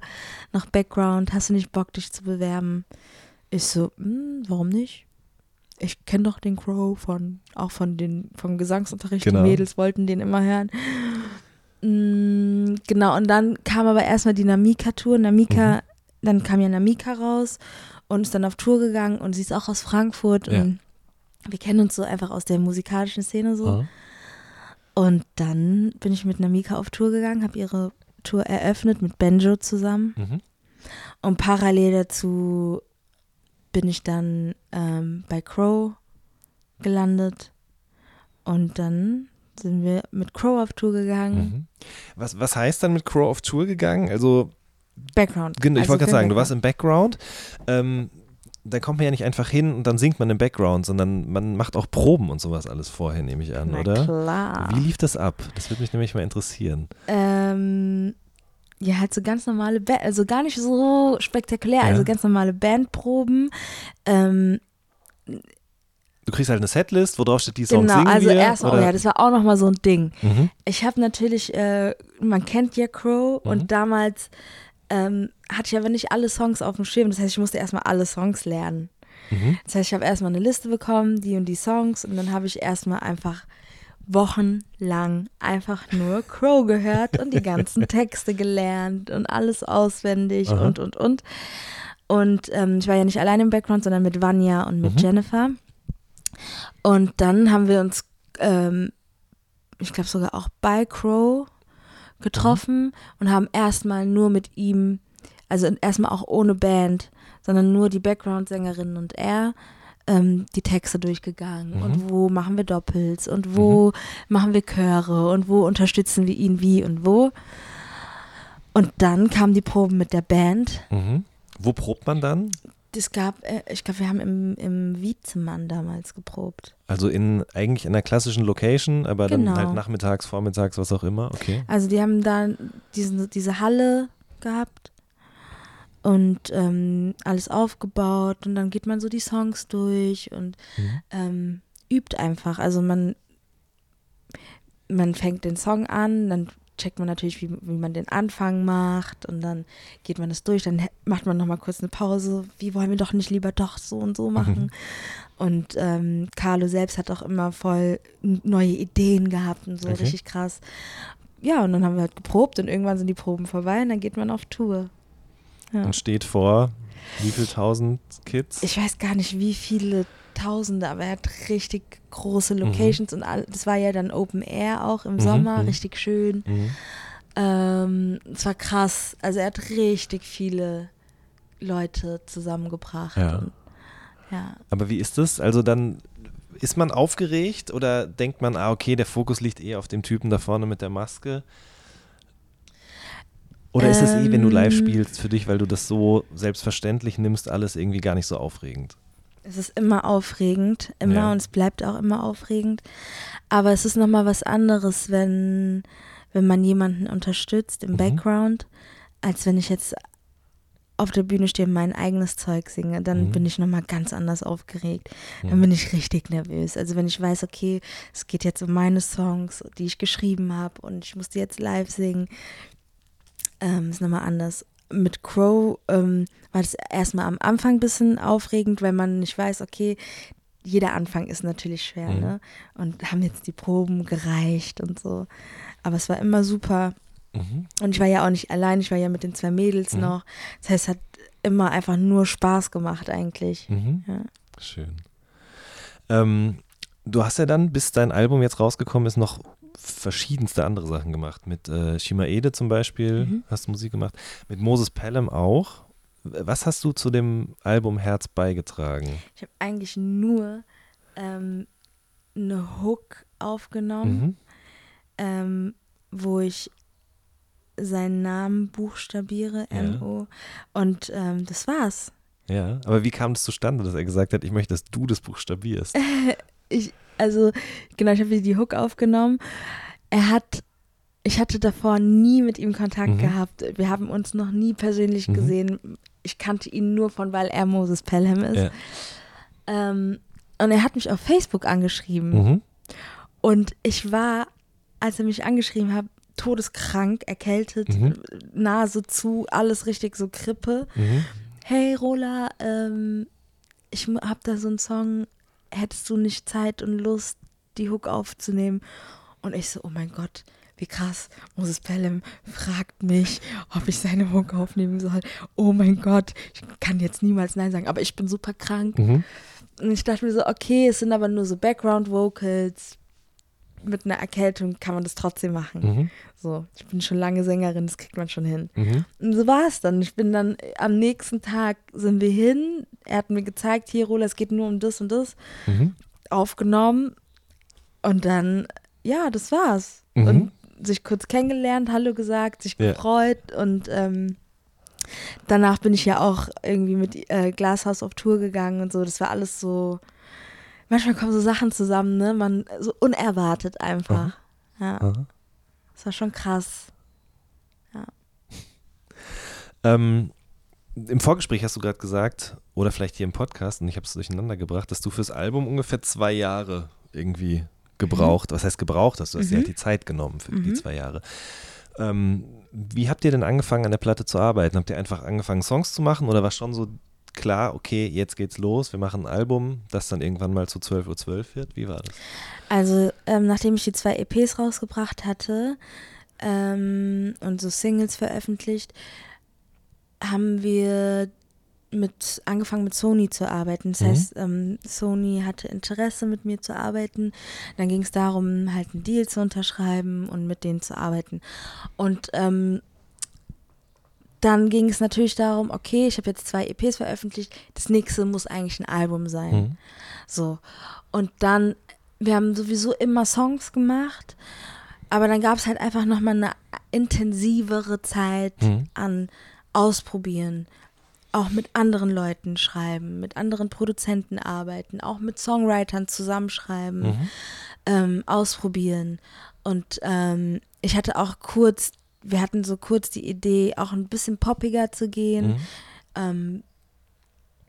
noch Background, hast du nicht Bock, dich zu bewerben? Ich so, hm, warum nicht? Ich kenne doch den Crow von, auch von den, vom Gesangsunterricht. Genau. Die Mädels wollten den immer hören. Mm, genau, und dann kam aber erstmal die Namika-Tour. Namika, Mhm. dann kam ja Namika raus und ist dann auf Tour gegangen und sie ist auch aus Frankfurt Ja. und wir kennen uns so einfach aus der musikalischen Szene so. Ah. Und dann bin ich mit Namika auf Tour gegangen, habe ihre Tour eröffnet mit Benjo zusammen. Mhm. Und parallel dazu bin ich dann ähm, bei Crow gelandet. Und dann sind wir mit Crow auf Tour gegangen. Mhm. Was, was heißt dann mit Crow auf Tour gegangen? Also, Background. genau, ich Also wollte gerade sagen, du warst im Background. Ähm, da kommt man ja nicht einfach hin und dann singt man im Background, sondern man macht auch Proben und sowas alles vorher, nehme ich an, Na oder? klar. Wie lief das ab? Das würde mich nämlich mal interessieren. Ähm, ja, halt so ganz normale Band, also gar nicht so spektakulär, Ja. also ganz normale Bandproben. Ähm, Du kriegst halt eine Setlist, wo drauf steht, die Songs genau, singen also wir, erstmal, oh oder? ja, das war auch nochmal so ein Ding. Mhm. Ich habe natürlich, äh, man kennt ja Crow Mhm. und damals ähm, hatte ich aber nicht alle Songs auf dem Schirm. Das heißt, ich musste erstmal alle Songs lernen. Mhm. Das heißt, ich habe erstmal eine Liste bekommen, die und die Songs und dann habe ich erstmal einfach wochenlang einfach nur Crow gehört und die ganzen Texte gelernt und alles auswendig Aha. und und und. Und ähm, ich war ja nicht allein im Background, sondern mit Vanya und mit Mhm. Jennifer. Und dann haben wir uns, ähm, ich glaube sogar auch bei Crow getroffen und haben erstmal nur mit ihm, also erstmal auch ohne Band, sondern nur die Background-Sängerin und er, ähm, die Texte durchgegangen. Mhm. Und wo machen wir Doppels und wo machen wir Chöre und wo unterstützen wir ihn wie und wo. Und dann kamen die Proben mit der Band. Mhm. Wo probt man dann? Es gab, äh, ich glaube, wir haben im, im Wiezemann damals geprobt. Also in eigentlich in einer klassischen Location, aber Genau. dann halt nachmittags, vormittags, was auch immer. Okay. Also die haben da diesen, diese Halle gehabt und ähm, alles aufgebaut und dann geht man so die Songs durch und Mhm. ähm, übt einfach. Also man, man fängt den Song an, dann checkt man natürlich, wie, wie man den Anfang macht und dann geht man das durch, dann macht man nochmal kurz eine Pause. Wie wollen wir doch nicht lieber doch so und so machen? Und ähm, Carlo selbst hat auch immer voll neue Ideen gehabt und so, Okay. richtig krass. Ja, und dann haben wir halt geprobt und irgendwann sind die Proben vorbei und dann geht man auf Tour. Ja. Und steht vor wie viel tausend Kids? Ich weiß gar nicht, wie viele Tausende, aber er hat richtig Mhm. große Locations und all, das war ja dann Open Air auch im Mhm, Sommer, mhm. richtig schön. Mhm. Ähm, es war krass. Also er hat richtig viele Leute zusammengebracht. Ja. Und, ja. Aber wie ist das? Also dann ist man aufgeregt oder denkt man, ah, okay, der Fokus liegt eher auf dem Typen da vorne mit der Maske? Oder ist das eh, wenn du live Ähm. spielst, für dich, weil du das so selbstverständlich nimmst, alles irgendwie gar nicht so aufregend? Es ist immer aufregend, immer Ja. und es bleibt auch immer aufregend. Aber es ist nochmal was anderes, wenn, wenn man jemanden unterstützt im Mhm. Background, als wenn ich jetzt auf der Bühne stehe und mein eigenes Zeug singe. Dann Mhm. bin ich nochmal ganz anders aufgeregt. Dann Mhm. bin ich richtig nervös. Also wenn ich weiß, okay, es geht jetzt um meine Songs, die ich geschrieben habe und ich muss die jetzt live singen, ähm, ist nochmal anders. Mit Crow ähm, war das erstmal am Anfang ein bisschen aufregend, weil man nicht weiß, okay, jeder Anfang ist natürlich schwer, Mhm. ne? Und haben jetzt die Proben gereicht und so. Aber es war immer super. Mhm. Und ich war ja auch nicht allein, ich war ja mit den zwei Mädels Mhm. noch. Das heißt, es hat immer einfach nur Spaß gemacht eigentlich. Mhm. Ja. Schön. Ähm, du hast ja dann, bis dein Album jetzt rausgekommen ist, noch verschiedenste andere Sachen gemacht. Mit äh, Shimaede zum Beispiel Mhm. hast du Musik gemacht. Mit Moses Pelham auch. Was hast du zu dem Album Herz beigetragen? Ich habe eigentlich nur ähm, eine Hook aufgenommen, Mhm. ähm, wo ich seinen Namen buchstabiere, Ja. N-O. Und ähm, das war's. Ja, aber wie kam das zustande, dass er gesagt hat, ich möchte, dass du das buchstabierst? Ich, also, genau, ich habe die Hook aufgenommen. Er hat, ich hatte davor nie mit ihm Kontakt Mhm. gehabt. Wir haben uns noch nie persönlich Mhm. gesehen. Ich kannte ihn nur von, weil er Moses Pelham ist. Ja. Ähm, und er hat mich auf Facebook angeschrieben. Mhm. Und ich war als er mich angeschrieben hat, todeskrank, erkältet, Mhm. Nase zu, alles richtig so Krippe. Mhm. Hey Rola, ähm, ich mu- hab da so einen Song, hättest du nicht Zeit und Lust, die Hook aufzunehmen? Und ich so, oh mein Gott, wie krass, Moses Pelham fragt mich, ob ich seine Hook aufnehmen soll. Oh mein Gott, ich kann jetzt niemals Nein sagen, aber ich bin super krank. Mhm. Und ich dachte mir so, okay, es sind aber nur so Background-Vocals. Mit einer Erkältung kann man das trotzdem machen. Mhm. So, ich bin schon lange Sängerin, das kriegt man schon hin. Mhm. Und so war es dann. Ich bin dann äh, am nächsten Tag sind wir hin. Er hat mir gezeigt, hier, Rola, es geht nur um das und das. Mhm. Aufgenommen. Und dann, ja, das war's. Mhm. Und sich kurz kennengelernt, Hallo gesagt, sich Ja. gefreut. Und ähm, danach bin ich ja auch irgendwie mit äh, Glashaus auf Tour gegangen und so. Das war alles so. Manchmal kommen so Sachen zusammen, ne? Man so unerwartet einfach. Ja, Aha. das war schon krass. Ähm, Im Vorgespräch hast du gerade gesagt, oder vielleicht hier im Podcast, und ich habe es durcheinander gebracht, dass du fürs Album ungefähr zwei Jahre irgendwie gebraucht, was heißt gebraucht hast, du hast dir Mhm. halt die Zeit genommen für die Mhm. zwei Jahre. Ähm, wie habt ihr denn angefangen, an der Platte zu arbeiten? Habt ihr einfach angefangen, Songs zu machen oder war schon so klar, okay, jetzt geht's los, wir machen ein Album, das dann irgendwann mal zu 12.12 Uhr wird? Wie war das? Also, ähm, nachdem ich die zwei EPs rausgebracht hatte ähm, und so Singles veröffentlicht, haben wir mit angefangen mit Sony zu arbeiten. Das Mhm. heißt, ähm, Sony hatte Interesse mit mir zu arbeiten. Dann ging es darum, halt einen Deal zu unterschreiben und mit denen zu arbeiten. Und ähm, dann ging es natürlich darum, okay, ich habe jetzt zwei EPs veröffentlicht, das nächste muss eigentlich ein Album sein. Mhm. So. Und dann, wir haben sowieso immer Songs gemacht, aber dann gab es halt einfach nochmal eine intensivere Zeit Mhm. an Ausprobieren. Auch mit anderen Leuten schreiben, mit anderen Produzenten arbeiten, auch mit Songwritern zusammenschreiben, Mhm. ähm, ausprobieren. Und ähm, ich hatte auch kurz, wir hatten so kurz die Idee, auch ein bisschen poppiger zu gehen, Mhm. ähm,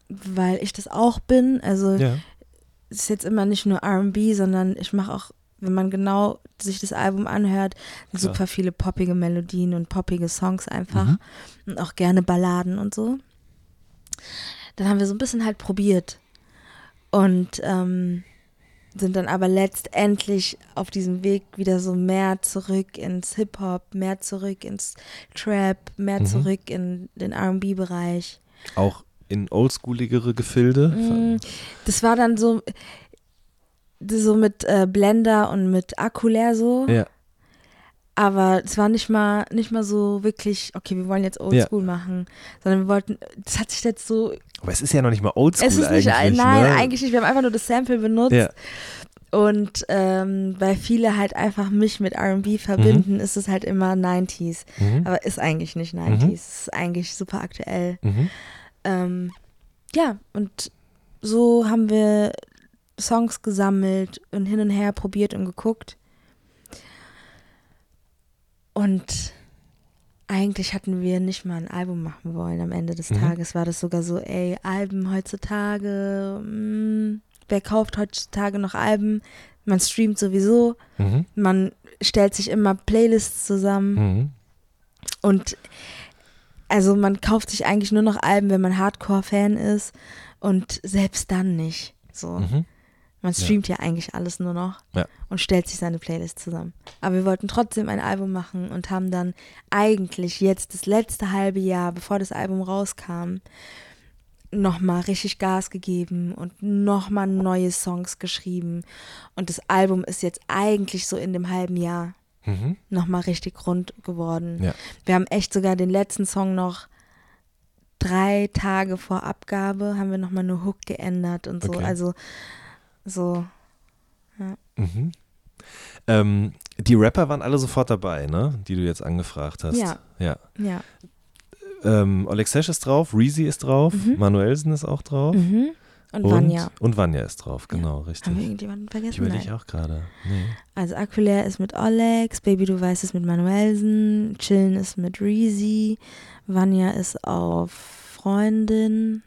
weil ich das auch bin. Also Ja. es ist jetzt immer nicht nur RB, sondern ich mache auch, wenn man genau sich das Album anhört, Klar. super viele poppige Melodien und poppige Songs einfach. Mhm. Und auch gerne Balladen und so. Dann haben wir so ein bisschen halt probiert. Und ähm, sind dann aber letztendlich auf diesem Weg wieder so mehr zurück ins Hip-Hop, mehr zurück ins Trap, mehr Mhm. zurück in den RB-Bereich. Auch in oldschooligere Gefilde? Mm, Das war dann so, so mit äh, Blender und mit Akkulär so. Ja. Aber es war nicht mal, nicht mal so wirklich, okay, wir wollen jetzt Oldschool machen, sondern wir wollten, das hat sich jetzt so, Aber es ist ja noch nicht mal oldschool es ist nicht, eigentlich. nein, ne? eigentlich nicht, wir haben einfach nur das Sample benutzt Ja. und ähm, weil viele halt einfach mich mit R&B verbinden, ist es halt immer 90s, Mhm. aber ist eigentlich nicht 90s, es ist eigentlich super aktuell. Mhm. Ähm, ja, und so haben wir Songs gesammelt und hin und her probiert und geguckt. Und eigentlich hatten wir nicht mal ein Album machen wollen. Am Ende des Mhm. Tages war das sogar so, ey, Alben heutzutage, mh, wer kauft heutzutage noch Alben? Man streamt sowieso, Mhm. man stellt sich immer Playlists zusammen. Mhm. Und also man kauft sich eigentlich nur noch Alben, wenn man Hardcore-Fan ist und selbst dann nicht. So. Mhm. Man streamt ja. eigentlich alles nur noch Ja. und stellt sich seine Playlist zusammen. Aber wir wollten trotzdem ein Album machen und haben dann eigentlich jetzt das letzte halbe Jahr, bevor das Album rauskam, nochmal richtig Gas gegeben und nochmal neue Songs geschrieben. Und das Album ist jetzt eigentlich so in dem halben Jahr Mhm. nochmal richtig rund geworden. Ja. Wir haben echt sogar den letzten Song noch drei Tage vor Abgabe, haben wir nochmal eine Hook geändert und so. Okay. Also so, Mhm. Ähm, die Rapper waren alle sofort dabei, ne? Die du jetzt angefragt hast. Ja. ja. ja. Ähm, Oleg Sesh ist drauf, Reezy ist drauf, Mhm. Manuelsen ist auch drauf. Mhm. Und, Vanya. Und Vanya ist drauf, genau, Haben wir richtig. irgendjemanden Ich vergessen? überlege Nein. auch gerade. Nee. Also Aquilär ist mit Olex, Baby Du weißt ist mit Manuelsen, Chillen ist mit Reezy, Vanya ist auf Freundin.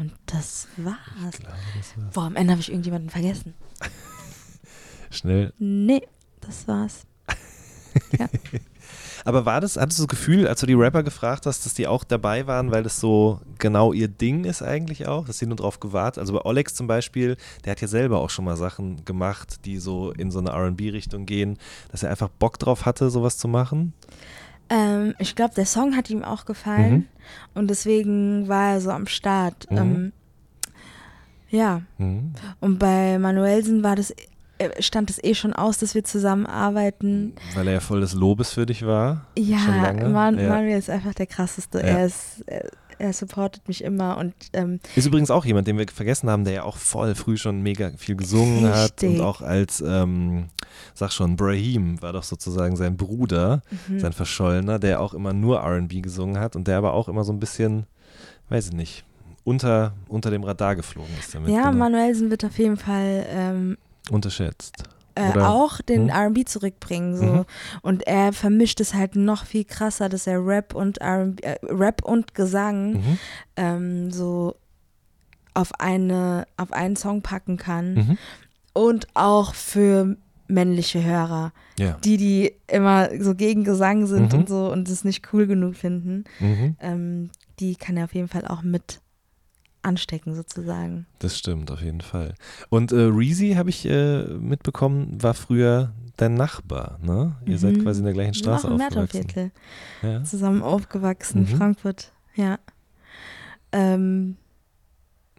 Und das war's. Glaube, das war's. Boah, am Ende habe ich irgendjemanden vergessen. Schnell. Nee, das war's. Aber war das, hattest du das Gefühl, als du die Rapper gefragt hast, dass die auch dabei waren, weil das so genau ihr Ding ist eigentlich auch, dass sie nur drauf gewartet? Also bei Olex zum Beispiel, der hat ja selber auch schon mal Sachen gemacht, die so in so eine RB-Richtung gehen, dass er einfach Bock drauf hatte, sowas zu machen? Ähm, ich glaube, der Song hat ihm auch gefallen Mhm. und deswegen war er so am Start. Mhm. Ähm, ja, Mhm. und bei Manuelsen war das, äh, stand es eh schon aus, dass wir zusammenarbeiten. Weil er ja voll des Lobes für dich war. Ja, lange? Man, Ja. Manuel ist einfach der krasseste. Ja. Er ist, er, supportet mich immer und ähm, Ist übrigens auch jemand, den wir vergessen haben, der ja auch voll früh schon mega viel gesungen hat Richtig. und auch als, ähm, sag schon, Brahim war doch sozusagen sein Bruder, mhm. sein Verschollener, der auch immer nur RB gesungen hat und der aber auch immer so ein bisschen, weiß ich nicht, unter, unter dem Radar geflogen ist damit. ja, genau. Manuelsen wird auf jeden Fall ähm, Unterschätzt. Äh, auch den Hm? R&B zurückbringen so Mhm. und er vermischt es halt noch viel krasser, dass er Rap und R&B, äh, Rap und Gesang Mhm. ähm, so auf eine auf einen Song packen kann Mhm. und auch für männliche Hörer, Ja. die die immer so gegen Gesang sind Mhm. und so und es nicht cool genug finden, Mhm. ähm, die kann er auf jeden Fall auch mit anstecken sozusagen. Das stimmt, auf jeden Fall. Und äh, Reezy, habe ich äh, mitbekommen, war früher dein Nachbar, ne? Ihr seid Mhm. quasi in der gleichen Straße auch im aufgewachsen. Ja. zusammen aufgewachsen, Mhm. Frankfurt, ja. Ähm,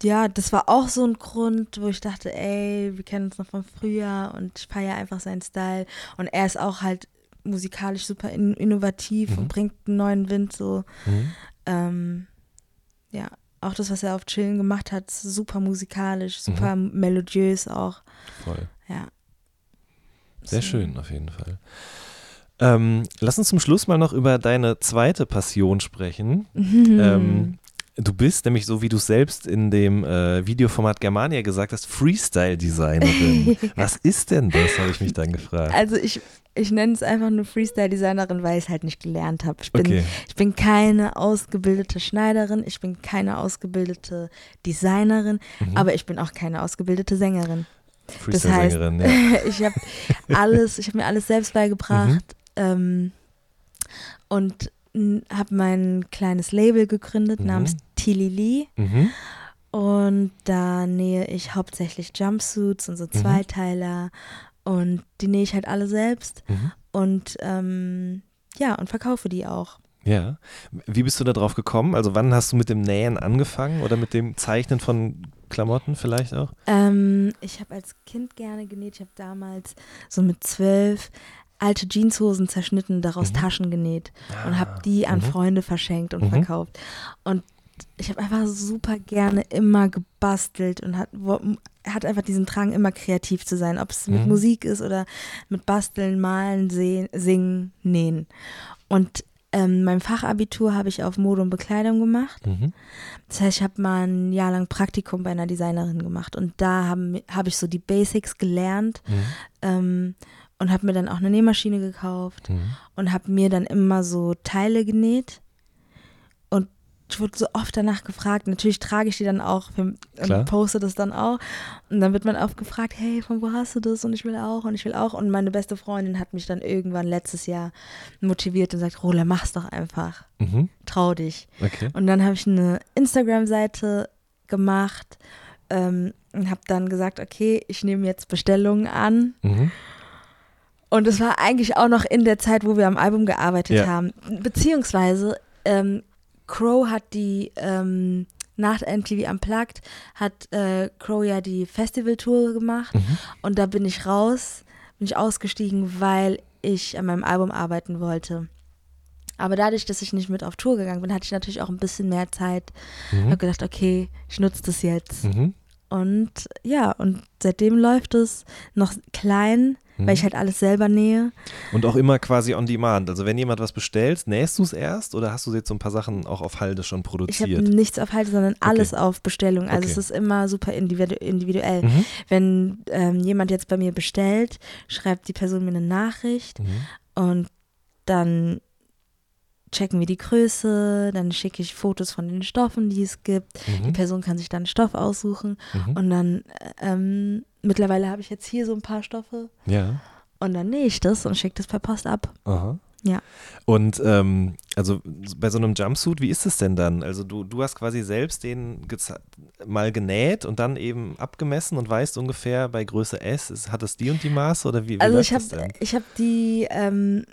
ja, das war auch so ein Grund, wo ich dachte, ey, wir kennen uns noch von früher und ich feiere einfach seinen Style. Und er ist auch halt musikalisch super in, innovativ Mhm. und bringt einen neuen Wind so. Mhm. Ähm, ja, auch das, was er auf Chillen gemacht hat, ist super musikalisch, Mhm. super melodiös auch. Voll. Ja. Sehr So. schön, auf jeden Fall. Ähm, lass uns zum Schluss mal noch über deine zweite Passion sprechen. Mhm. Ähm, du bist nämlich, so wie du selbst in dem äh, Videoformat Germania gesagt hast, Freestyle-Designerin. Was ist denn das, habe ich mich dann gefragt. Also ich, ich nenne es einfach nur Freestyle-Designerin, weil ich es halt nicht gelernt habe. Ich bin, Okay. ich bin keine ausgebildete Schneiderin, ich bin keine ausgebildete Designerin, Mhm. aber ich bin auch keine ausgebildete Sängerin. Freestyle-Sängerin, ja. ich habe alles, ich habe mir alles selbst beigebracht ähm, und habe mein kleines Label gegründet Mhm. namens Tilili Mhm. und da nähe ich hauptsächlich Jumpsuits und so Mhm. Zweiteiler und die nähe ich halt alle selbst Mhm. und ähm, ja, und verkaufe die auch. Ja. Wie bist du da drauf gekommen? Also wann hast du mit dem Nähen angefangen oder mit dem Zeichnen von Klamotten vielleicht auch? Ähm, ich habe als Kind gerne genäht. Ich habe damals so mit zwölf alte Jeanshosen zerschnitten, daraus Mhm. Taschen genäht und habe die an Mhm. Freunde verschenkt und Mhm. verkauft. Und ich habe einfach super gerne immer gebastelt und hat, hat einfach diesen Drang, immer kreativ zu sein, ob es mit Mhm. Musik ist oder mit Basteln, Malen, sehen, Singen, Nähen. Und ähm, mein Fachabitur habe ich auf Mode und Bekleidung gemacht. Mhm. Das heißt, ich habe mal ein Jahr lang Praktikum bei einer Designerin gemacht und da habe hab ich so die Basics gelernt Mhm. ähm, und habe mir dann auch eine Nähmaschine gekauft Mhm. und habe mir dann immer so Teile genäht ich wurde so oft danach gefragt. Natürlich trage ich die dann auch für, und poste das dann auch und dann wird man oft gefragt, hey, von wo hast du das? Und ich will auch und ich will auch und meine beste Freundin hat mich dann irgendwann letztes Jahr motiviert und sagt, Rola, mach's doch einfach, Mhm. trau dich. Okay. Und dann habe ich eine Instagram-Seite gemacht ähm, und habe dann gesagt, okay, ich nehme jetzt Bestellungen an. Mhm. Und es war eigentlich auch noch in der Zeit, wo wir am Album gearbeitet Ja. haben. Beziehungsweise ähm, Crow hat die ähm, nach MTV Unplugged hat äh, Crow ja die Festivaltour gemacht Mhm. und da bin ich raus, bin ich ausgestiegen, weil ich an meinem Album arbeiten wollte. Aber dadurch, dass ich nicht mit auf Tour gegangen bin, hatte ich natürlich auch ein bisschen mehr Zeit. Mhm. habe gedacht, okay, ich nutze das jetzt. Mhm. Und ja, und seitdem läuft es noch klein, Mhm. weil ich halt alles selber nähe. Und auch immer quasi on demand. Also wenn jemand was bestellt, nähst du es erst oder hast du jetzt so ein paar Sachen auch auf Halde schon Ich habe produziert? nichts auf Halte, sondern alles auf Bestellung. Also Okay. es ist immer super individu individuell. Mhm. Wenn ähm, jemand jetzt bei mir bestellt, schreibt die Person mir eine Nachricht Mhm. und dann checken wir die Größe, dann schicke ich Fotos von den Stoffen, die es gibt. Die Mhm. Person kann sich dann einen Stoff aussuchen Mhm. und dann ähm, mittlerweile habe ich jetzt hier so ein paar Stoffe Ja. Und dann nähe ich das und schicke das per Post ab. Aha. Ja. Und ähm, also bei so einem Jumpsuit, wie ist es denn dann? Also du, du hast quasi selbst den mal genäht und dann eben abgemessen und weißt ungefähr bei Größe S, ist, hat es die und die Maße oder wie, wie Also ich habe ich hab die, ähm,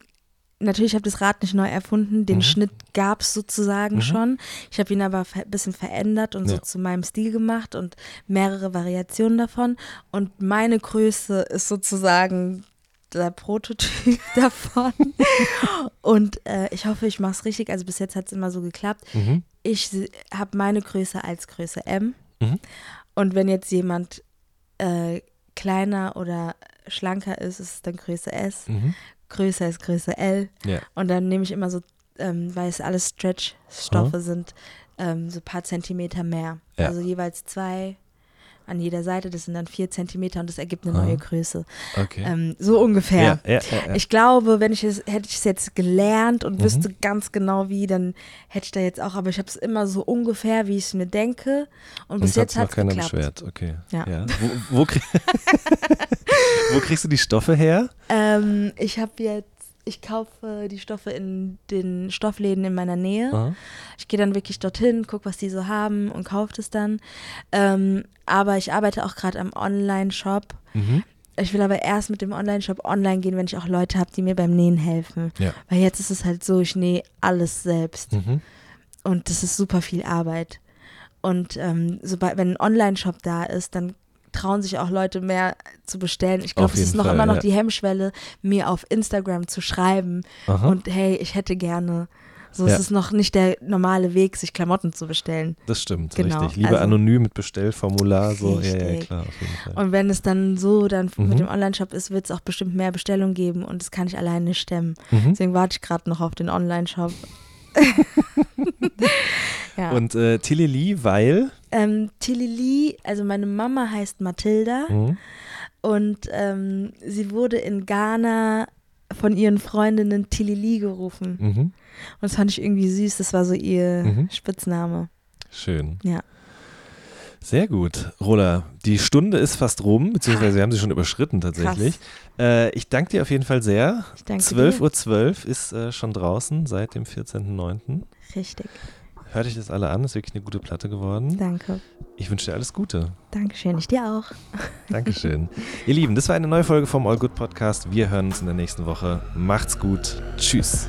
natürlich habe das Rad nicht neu erfunden, den mhm. Schnitt gab es sozusagen mhm. schon. Ich habe ihn aber ein bisschen verändert und ja. so zu meinem Stil gemacht und mehrere Variationen davon. Und meine Größe ist sozusagen der Prototyp davon. und äh, ich hoffe, ich mache es richtig. Also bis jetzt hat es immer so geklappt. Mhm. Ich habe meine Größe als Größe M. Mhm. Und wenn jetzt jemand äh, kleiner oder schlanker ist, ist es dann Größe S. Mhm. Größer ist Größe L. Ja. Und dann nehme ich immer so, ähm, weil es alles Stretch-Stoffe sind, ähm, so ein paar Zentimeter mehr. Ja. Also jeweils zwei an jeder Seite. Das sind dann vier Zentimeter und das ergibt eine neue Größe. Okay. Ähm, so ungefähr. Ja, ja, ja, ich glaube, wenn ich es, hätte ich es jetzt gelernt und mhm. wüsste ganz genau wie, dann hätte ich da jetzt auch, aber ich habe es immer so ungefähr, wie ich es mir denke. Und, und bis jetzt hat es keiner geklappt. beschwert. Okay. Ja. Wo, wo, krieg wo, kriegst du die Stoffe her? Ähm, ich habe jetzt ich kaufe die Stoffe in den Stoffläden in meiner Nähe. Aha. Ich gehe dann wirklich dorthin, gucke, was die so haben und kaufe das dann. Ähm, aber ich arbeite auch gerade am Online-Shop. Mhm. Ich will aber erst mit dem Online-Shop online gehen, wenn ich auch Leute habe, die mir beim Nähen helfen. Ja. Weil jetzt ist es halt so, ich nähe alles selbst. Mhm. Und das ist super viel Arbeit. Und ähm, sobald, wenn ein Online-Shop da ist, dann trauen sich auch Leute mehr zu bestellen. Ich glaube, es ist noch Fall, immer noch ja. die Hemmschwelle, mir auf Instagram zu schreiben Aha. und hey, ich hätte gerne. So ja. es ist noch nicht der normale Weg, sich Klamotten zu bestellen. Das stimmt, genau. richtig. Lieber also, anonym mit Bestellformular, so, ja, ja, klar. Und wenn es dann so dann mhm. mit dem Online-Shop ist, wird es auch bestimmt mehr Bestellungen geben und das kann ich alleine stemmen. Mhm. Deswegen warte ich gerade noch auf den Online-Shop. ja. Und äh, Tilly weil? Ähm, Tilly also meine Mama heißt Mathilda mhm. und ähm, sie wurde in Ghana von ihren Freundinnen Tilly gerufen. Mhm. Und das fand ich irgendwie süß, das war so ihr mhm. Spitzname. Schön. Ja. Sehr gut. Rola, die Stunde ist fast rum, beziehungsweise wir haben sie schon überschritten tatsächlich. Äh, ich danke dir auf jeden Fall sehr. Ich danke 12.12 Uhr 12 ist äh, schon draußen seit dem 14.09. Richtig. Hört euch das alle an, ist wirklich eine gute Platte geworden. Danke. Ich wünsche dir alles Gute. Dankeschön, ich dir auch. Dankeschön. Ihr Lieben, das war eine neue Folge vom All Good Podcast. Wir hören uns in der nächsten Woche. Macht's gut. Tschüss.